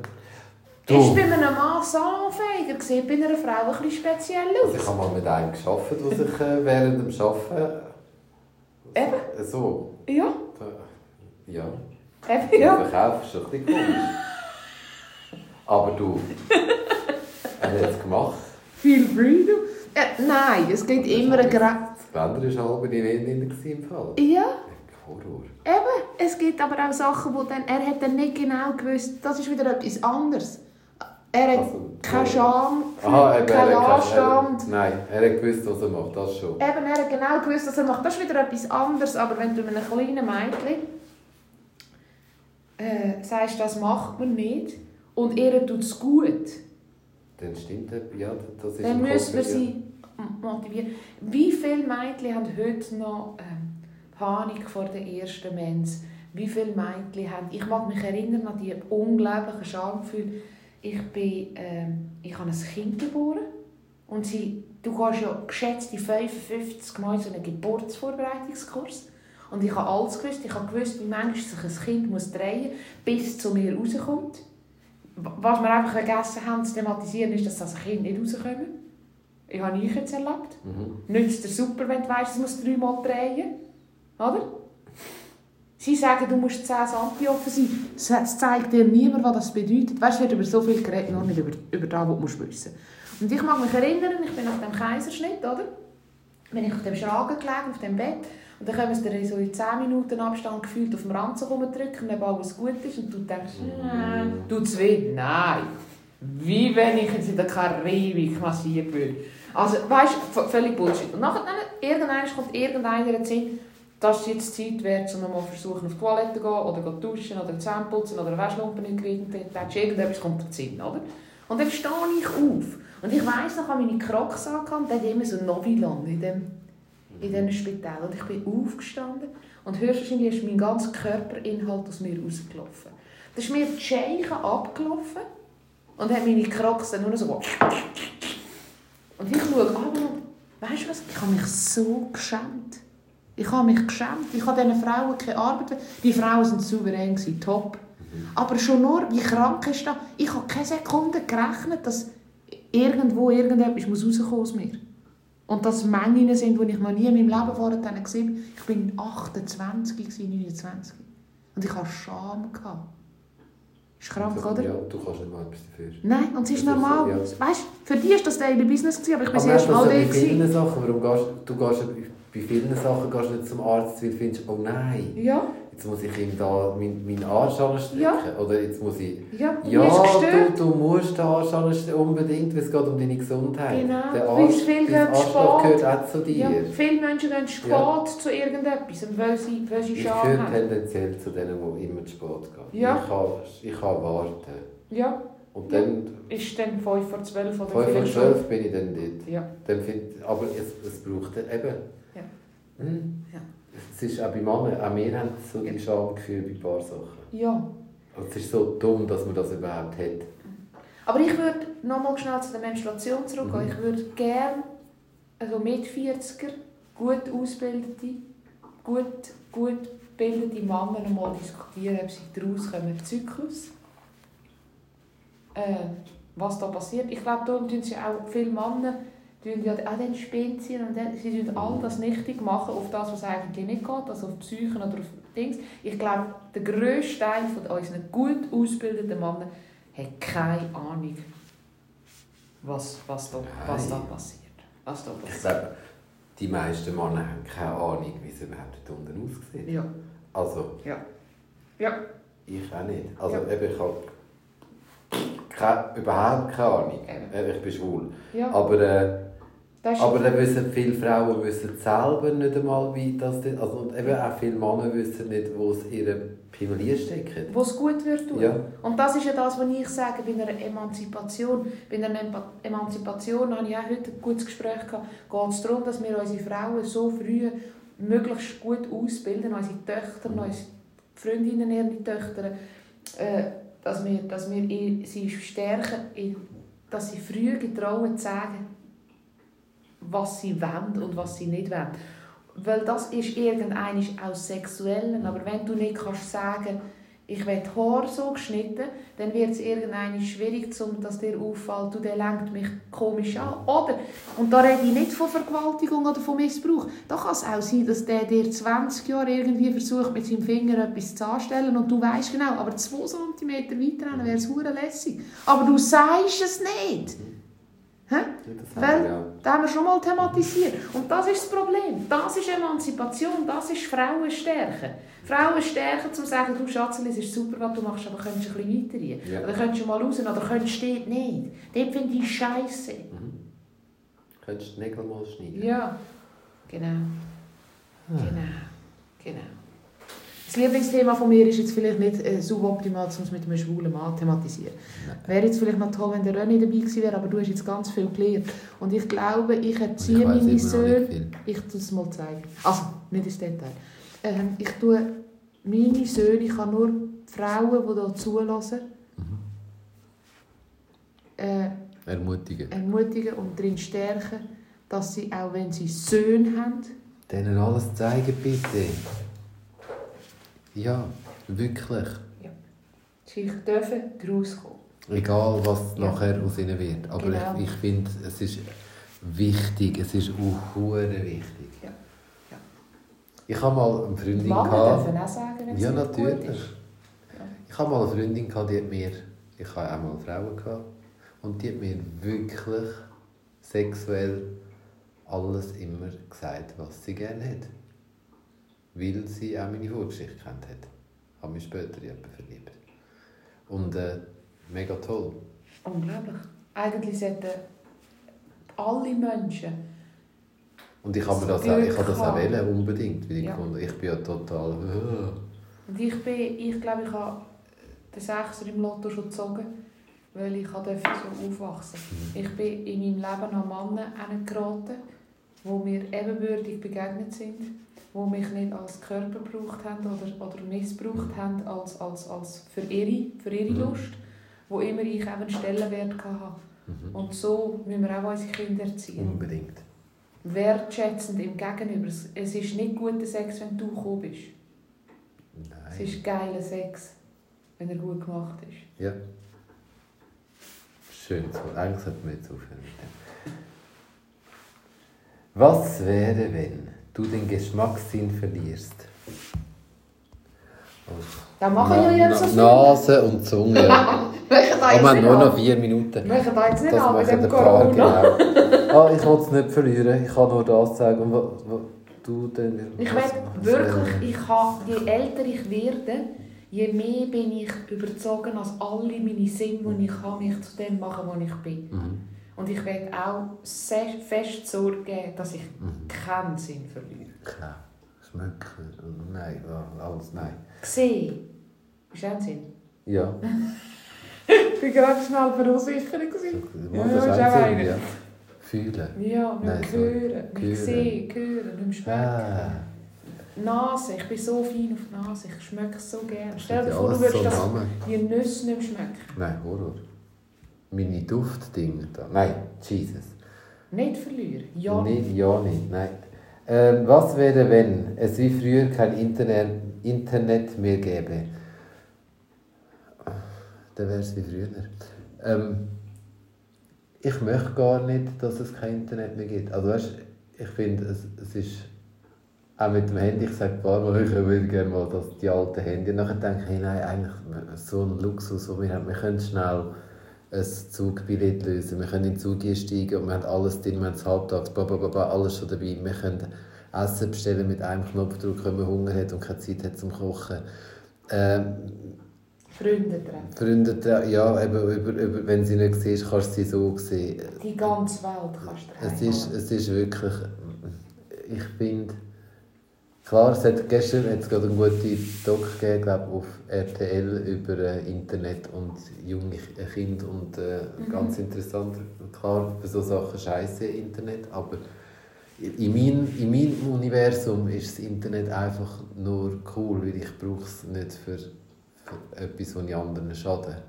du. bei einem Mann salonfähiger gewesen, bei einer Frau ein bisschen speziell Also ich aus. habe mal mit einem gearbeitet, der sich äh, während dem Arbeiten Eben, so... ja, Ja. eben, Ja. ja. Verkauf ist ein bisschen komisch. Aber du... Er hat es gemacht. Viel Freedom. Äh, nein, es geht immer ein Gra Das Geländer war halb in Wien im Fall. Ja, Horror. eben. Es gibt aber auch Sachen, wo dann, er hat dann nicht genau gewusst, das ist wieder etwas anderes. Er hat Also, keine Scham, Aha, eben, keinen Anstand. Er, nein, er hat gewusst, was er macht, das schon. Eben, er hat genau gewusst, was er macht. Das ist wieder etwas anderes. Aber wenn du einem kleinen Mädchen äh, sagst, das macht man nicht, und ihr tut es gut, Dann stimmt ja, das ist dann müssen wir sie motivieren. Wie viele Mädchen haben heute noch ähm, Panik vor der ersten Mens, wie viele Mädchen haben. Ich mag mich erinnern an die unglaublichen Schamgefühle. Ich, bin, ähm, ich habe ein Kind geboren und sie, du gehst ja geschätzte 55 Mal in so einen Geburtsvorbereitungskurs. Und ich habe alles gewusst. Ich habe gewusst, wie manchmal sich ein Kind muss drehen muss, bis es zu mir rauskommt. Was wir einfach vergessen haben zu thematisieren, ist, dass das Kind nicht rauskommt. Ich habe ich jetzt erlebt. Mhm. Nützt dir super, wenn du weißt, es muss dreimal drehen. Oder? Sie sagen, du musst 10 cm offen sein. Es zeigt dir niemand, was das bedeutet. Weißt du, wird über so viel geredet, noch nicht über, über das, was du wissen musst. Und ich mag mich erinnern, ich bin nach dem Kaiserschnitt, oder? Bin ich auf dem Schragen gelegen, auf dem Bett. Und dann können wir dir so in 10 Minuten Abstand gefühlt auf dem Ranzen drücken, ob alles gut ist. Und du denkst, nein, tut es weh? Nein. Wie wenn ich jetzt in der Karibik massiert würde. Also, weißt du, völlig Bullshit. Und nachher, irgendwann kommt irgendeiner in Sinn, dass es jetzt Zeit wäre, um mal versuchen, auf die Toilette zu gehen, oder zu duschen, oder Zähne putzen, oder eine Wäschlampe nicht geregnet hat. Irgendetwas kommt in Sinn, oder? Und dann stehe ich auf. Und ich weiss noch, habe meine Crocs angehabt, der hat immer so Novilan in dem, in diesem Spital. Und ich bin aufgestanden und höchstwahrscheinlich ist mein ganzer Körperinhalt aus mir rausgelaufen. Da ist mir die Scheiche abgelaufen und hat meine Crocs dann nur so... Und ich schaue und weißt du was, ich habe mich so geschämt. Ich habe mich geschämt. Ich habe diesen Frauen keine Arbeit. Die Frauen waren souverän, top. Aber schon nur, wie krank ist das? Ich habe keine Sekunde gerechnet, dass irgendwo irgendetwas muss rauskommen aus mir. Und dass Mengen sind, die ich noch nie in meinem Leben vorher gesehen habe. Ich bin 28, 29. Und ich hatte Scham. Gehabt. Ist krank, oder? Ja, du kannst nicht mal etwas dafür. Nein, und es ist das normal. ja. Weißt, für dich war das Daily Business, aber ich bin das erste Mal da. bei vielen Sachen, warum gehst du, gehst, bei vielen Sachen gehst du nicht zum Arzt, weil du findest, oh nein. Ja jetzt muss ich ihm da meinen mein Arsch anstrecken. Ja. Oder jetzt muss ich... Ja, ja du, du musst den Arsch anstrecken, unbedingt, weil es geht um deine Gesundheit. Genau, der Arsch, viel dein Arschloch gehört auch zu dir. Ja, viele Menschen gehen spät ja. zu irgendetwas, weil sie, weil sie haben. Ich gehöre tendenziell zu denen, die immer zu spät gehen. Ja. Ich, kann, ich kann warten. Ja. Und dann... Ist dann 5 vor 12 oder 5 vor 12 bin ich dann dort. Ja. Dann find, aber es, es braucht eben... Ja. Hm? ja. Es ist auch bei Männern, auch wir haben so die Schamgefühle bei ein paar Sachen. Ja. Und es ist so dumm, dass man das überhaupt hat. Aber ich würde nochmal schnell zu der Menstruation zurückgehen. Mhm. Ich würde gerne also mit 40er gut ausgebildete, gut, gut gebildete Männer nochmal diskutieren, ob sie daraus kommen, Zyklus. Äh, was da passiert. Ich glaube, da tun sie auch viele Männer tun ja auch den Spezien und dann, sie tun all das nichtig machen auf das, was eigentlich nicht geht, also auf Psychen oder auf Dings. Ich glaube, der grösste Teil von unseren gut ausgebildeten Männern hat keine Ahnung, was, was, da, was da passiert. Was da passiert. Ich glaube, die meisten Männer haben keine Ahnung, wie es überhaupt dort unten aussieht. Ja. Also. Ja. Ja. Ich auch nicht. Also ja. eben, ich habe keine, überhaupt keine Ahnung. Eben. Ich bin schwul. Ja. Aber äh, aber dann wissen viele Frauen wissen selber nicht einmal, wie das... Also, und eben auch viele Männer wissen nicht, wo es ihre Pimmel steckt. Wo es gut wird tun. Ja. Und das ist ja das, was ich sage bei einer Emanzipation. Bei einer Emanzipation habe ich auch heute ein gutes Gespräch gehabt. Geht es darum, dass wir unsere Frauen so früh möglichst gut ausbilden, unsere Töchter, mhm. unsere Freundinnen, ihre Töchter, äh, dass wir, dass wir sie stärken, dass sie früh getrauen zu sagen, was sie wollen und was sie nicht wollen. Weil das ist irgendein aus Sexuellen, aber wenn du nicht kannst sagen ich will Haar so geschnitten, dann wird es irgendeine schwierig, dass dir auffällt, du, der lenkt mich komisch an. Oder, und da rede ich nicht von Vergewaltigung oder von Missbrauch, da kann es auch sein, dass der dir 20 Jahre irgendwie versucht, mit seinem Finger etwas zu anstellen und du weißt genau, aber 2 cm weiter wäre es lässig. Aber du sagst es nicht. Hä? Weil, das haben wir schon mal thematisiert. Und das ist das Problem. Das ist Emanzipation, das ist Frauenstärke. Frauenstärke, um zu sagen, du Schatzeli, es ist super, was du machst, aber könntest du ein bisschen weiter ja. Oder könntest du mal raus, oder könntest du dort nicht. Dort finde ich scheiße. Mhm. Könntest du Nägel mal schneiden. Ja, genau. Hm. Genau, genau. Das Lieblingsthema von mir ist jetzt vielleicht nicht äh, suboptimal, um es mit einem schwulen Mann thematisieren. Wäre jetzt vielleicht noch toll, wenn der René dabei gewesen wäre, aber du hast jetzt ganz viel gelernt. Und ich glaube, ich erziehe ich meine Söhne... Ich tue es mal zeigen. Also, nicht ins Detail. Ähm, ich tue meine Söhne, ich kann nur die Frauen, die hier zulassen, äh, Ermutigen. ermutigen und darin stärken, dass sie, auch wenn sie Söhne haben, Denen alles zeigen, bitte. Ja, wirklich. sich dürfen daraus kommen. Egal, was Ja. nachher aus ihnen wird. Aber Genau. ich, ich finde, es ist wichtig. Es ist auch wichtig. Ja. Ja. Ich habe mal eine Die Freundin Mama gehabt. dürfen auch sagen, wenn es Ja, nicht natürlich. gut ist. Ich habe mal eine Freundin gehabt, die hat mir, ich habe auch mal Frauen gehabt, und die hat mir wirklich sexuell alles immer gesagt, was sie gerne hat. Weil sie auch meine Vorgeschichte kennt hat. Habe mich später in jemanden verliebt. Und äh, mega toll. Unglaublich. Eigentlich sollten alle Menschen Und ich habe mir Das auch, ich habe das auch wollen, unbedingt, weil ich, Ja. gefunden, ich bin ja total... Und ich, bin, ich glaube, ich habe den Sechser im Lotto schon gezogen, weil ich durfte so aufwachsen Ich bin in meinem Leben an Männer geraten, die mir ebenbürtig begegnet sind, die mich nicht als Körper gebraucht haben oder, oder missbraucht haben als, als, als für, ihre, für ihre Mhm. Lust, wo immer ich eben einen Stellenwert hatte. Mhm. Und so müssen wir auch unsere Kinder erziehen. Unbedingt. Wertschätzend im Gegenüber. Es es ist nicht guter Sex, wenn du gekommen bist. Es Nein. ist geiler Sex, wenn er gut gemacht ist. Ja. Schön. So. Eigentlich sollten wir jetzt aufhören mit dem. Was wäre, wenn du den Geschmackssinn verlierst? Das machen ja jetzt so. Nase und Zunge. Wir haben nicht nur noch vier Minuten. Machen da jetzt nicht Das an mit dem Corona. genau. Ah, ich will es nicht verlieren. Ich kann nur das sagen. Und was, was du denn? Ich was wirklich, wäre- ich habe, je älter ich werde, je mehr bin ich überzogen, als alle meine Sinne, die ich habe, mich zu dem machen, wo ich bin. Mhm. Und ich werde auch sehr fest Sorge geben, dass ich Mhm. keinen Sinn verliere. Klar. Schmecken. Nein, alles nein. Sehen. Ist auch ein Sinn. Ja. Ich war gerade schnell verunsichert. Ja, das ist auch einer. ja. Fühlen. Ja, mit hören, mit sehen, hören, mit schmecken. Ah. Nase, ich bin so fein auf die Nase, ich schmecke es so gerne. Stell dir vor, du alles so würdest das, die Nüsse nicht schmecken. Nein, Horror. Meine Duftdinge da. Nein, Jesus. Nicht verlieren. Ja, Nicht, ja, nicht. Nein. Ähm, was wäre, wenn es wie früher kein Internet, Internet mehr gäbe? Dann wäre es wie früher. Ähm, ich möchte gar nicht, dass es kein Internet mehr gibt. Also weißt, ich finde, es, es ist auch mit dem Handy, ich sage ein paar Mal, ich würde gerne mal das, die alten Handy. Und nachher denke ich, hey, nein, eigentlich so ein Luxus, wo wir haben, wir können schnell ein Zugbillett lösen, wir können in den Zug einsteigen und wir haben alles drin, wir haben das Halbtags, bla, bla, bla, bla, alles schon dabei. Wir können Essen bestellen mit einem Knopfdruck, wenn man Hunger hat und keine Zeit hat zum Kochen. Ähm, Freunde treffen. Freunde, tra- ja, eben, über, über, wenn sie nicht siehst, kannst du sie so sehen. Die ganze Welt kannst du Es ist, es ist wirklich, ich finde, klar, es hat gestern hat es gerade einen guten Doc gegeben, glaub, auf RTL über äh, Internet und junge Kinder und äh, Mhm. ganz interessant. Klar, für so Sachen scheiße Internet, aber in meinem, in meinem Universum ist das Internet einfach nur cool, weil ich brauche es nicht für, für etwas, ich anderen schade.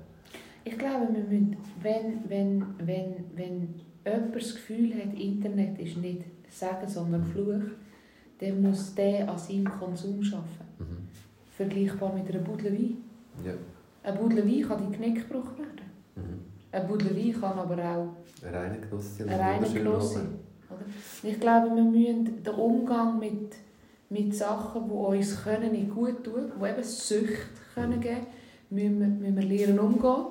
Ich glaube, wir müssen, wenn, wenn, wenn, wenn jemand das Gefühl hat, Internet ist nicht Sagen, sondern Fluch, dann muss der an seinem Konsum arbeiten. Mhm. Vergleichbar mit einer Budle Wein. Ja. Eine Budle Wein kann in Knick gebraucht werden. Mhm. Eine Budle Wein kann aber auch Ein reiner Genuss. ein reiner Genuss Ich glaube, wir müssen den Umgang mit, mit Sachen, die uns können nicht gut tun die eben Sucht können geben müssen, wir, müssen wir lernen umgehen.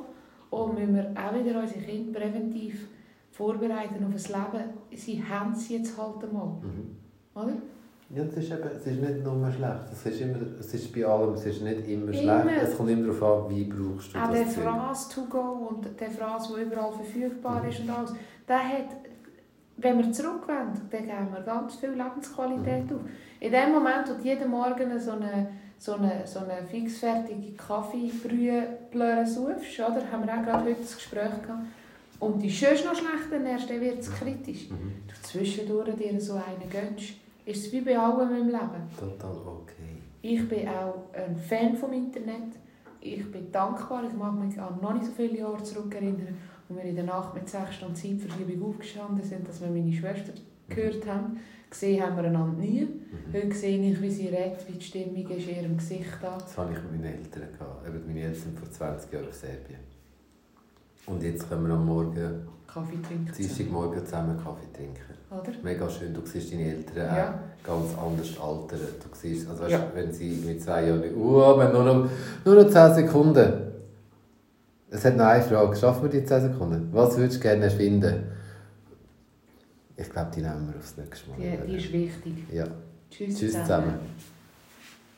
Und müssen wir auch wieder unsere Kinder präventiv vorbereiten auf ein Leben. Sie haben es jetzt halt einmal. Mhm. Oder? Ja, es ist, eben, es ist nicht nur schlecht. Es ist, immer, es ist bei allem, es ist nicht immer, Immer. schlecht. Es kommt immer darauf an, wie brauchst du Auch der das Zeug. Phrase to go und der Phrase, die überall verfügbar ist und alles, der hat, wenn wir zurückwenden, dann geben wir ganz viel Lebensqualität auf. In dem Moment, wo du jeden Morgen so eine, so eine, so eine fixfertige Kaffeebrühe suchst, oder? haben wir auch gerade heute das Gespräch gehabt, und die schon noch schlecht ernährst, dann wird es kritisch. Mhm. Du zwischendurch dir so einen gönnst, ist es wie bei allem im Leben. Total okay. Ich bin auch ein Fan vom Internet. Ich bin dankbar. Ich mag mich an noch nicht so viele Jahre zurückerinnern, wo wir in der Nacht mit sechs Stunden Zeitverschiebung aufgestanden sind, dass wir meine Schwester gehört haben. Gesehen haben wir einander nie. Mhm. Heute sehe ich, wie sie redet, wie die Stimmung ist in ihrem Gesicht da. Das hatte ich mit meinen Eltern. Gehabt. Meine Eltern sind vor 20 Jahren auf Serbien. Und jetzt können wir am Morgen, Kaffee trinken. Dienstagmorgen zusammen Kaffee trinken. Oder? Mega schön, du siehst deine Eltern Ja. auch ganz anders altern. Du siehst, also weißt, Ja. wenn sie mit zwei Jahren, uh, wir nur noch, nur noch 10 Sekunden. Es hat noch eine Frage, schaffen wir die 10 Sekunden? Was würdest du gerne erfinden? Ich glaube, die nehmen wir aufs nächste Mal. Die, die ist wichtig. Ja. Tschüss, Tschüss zusammen.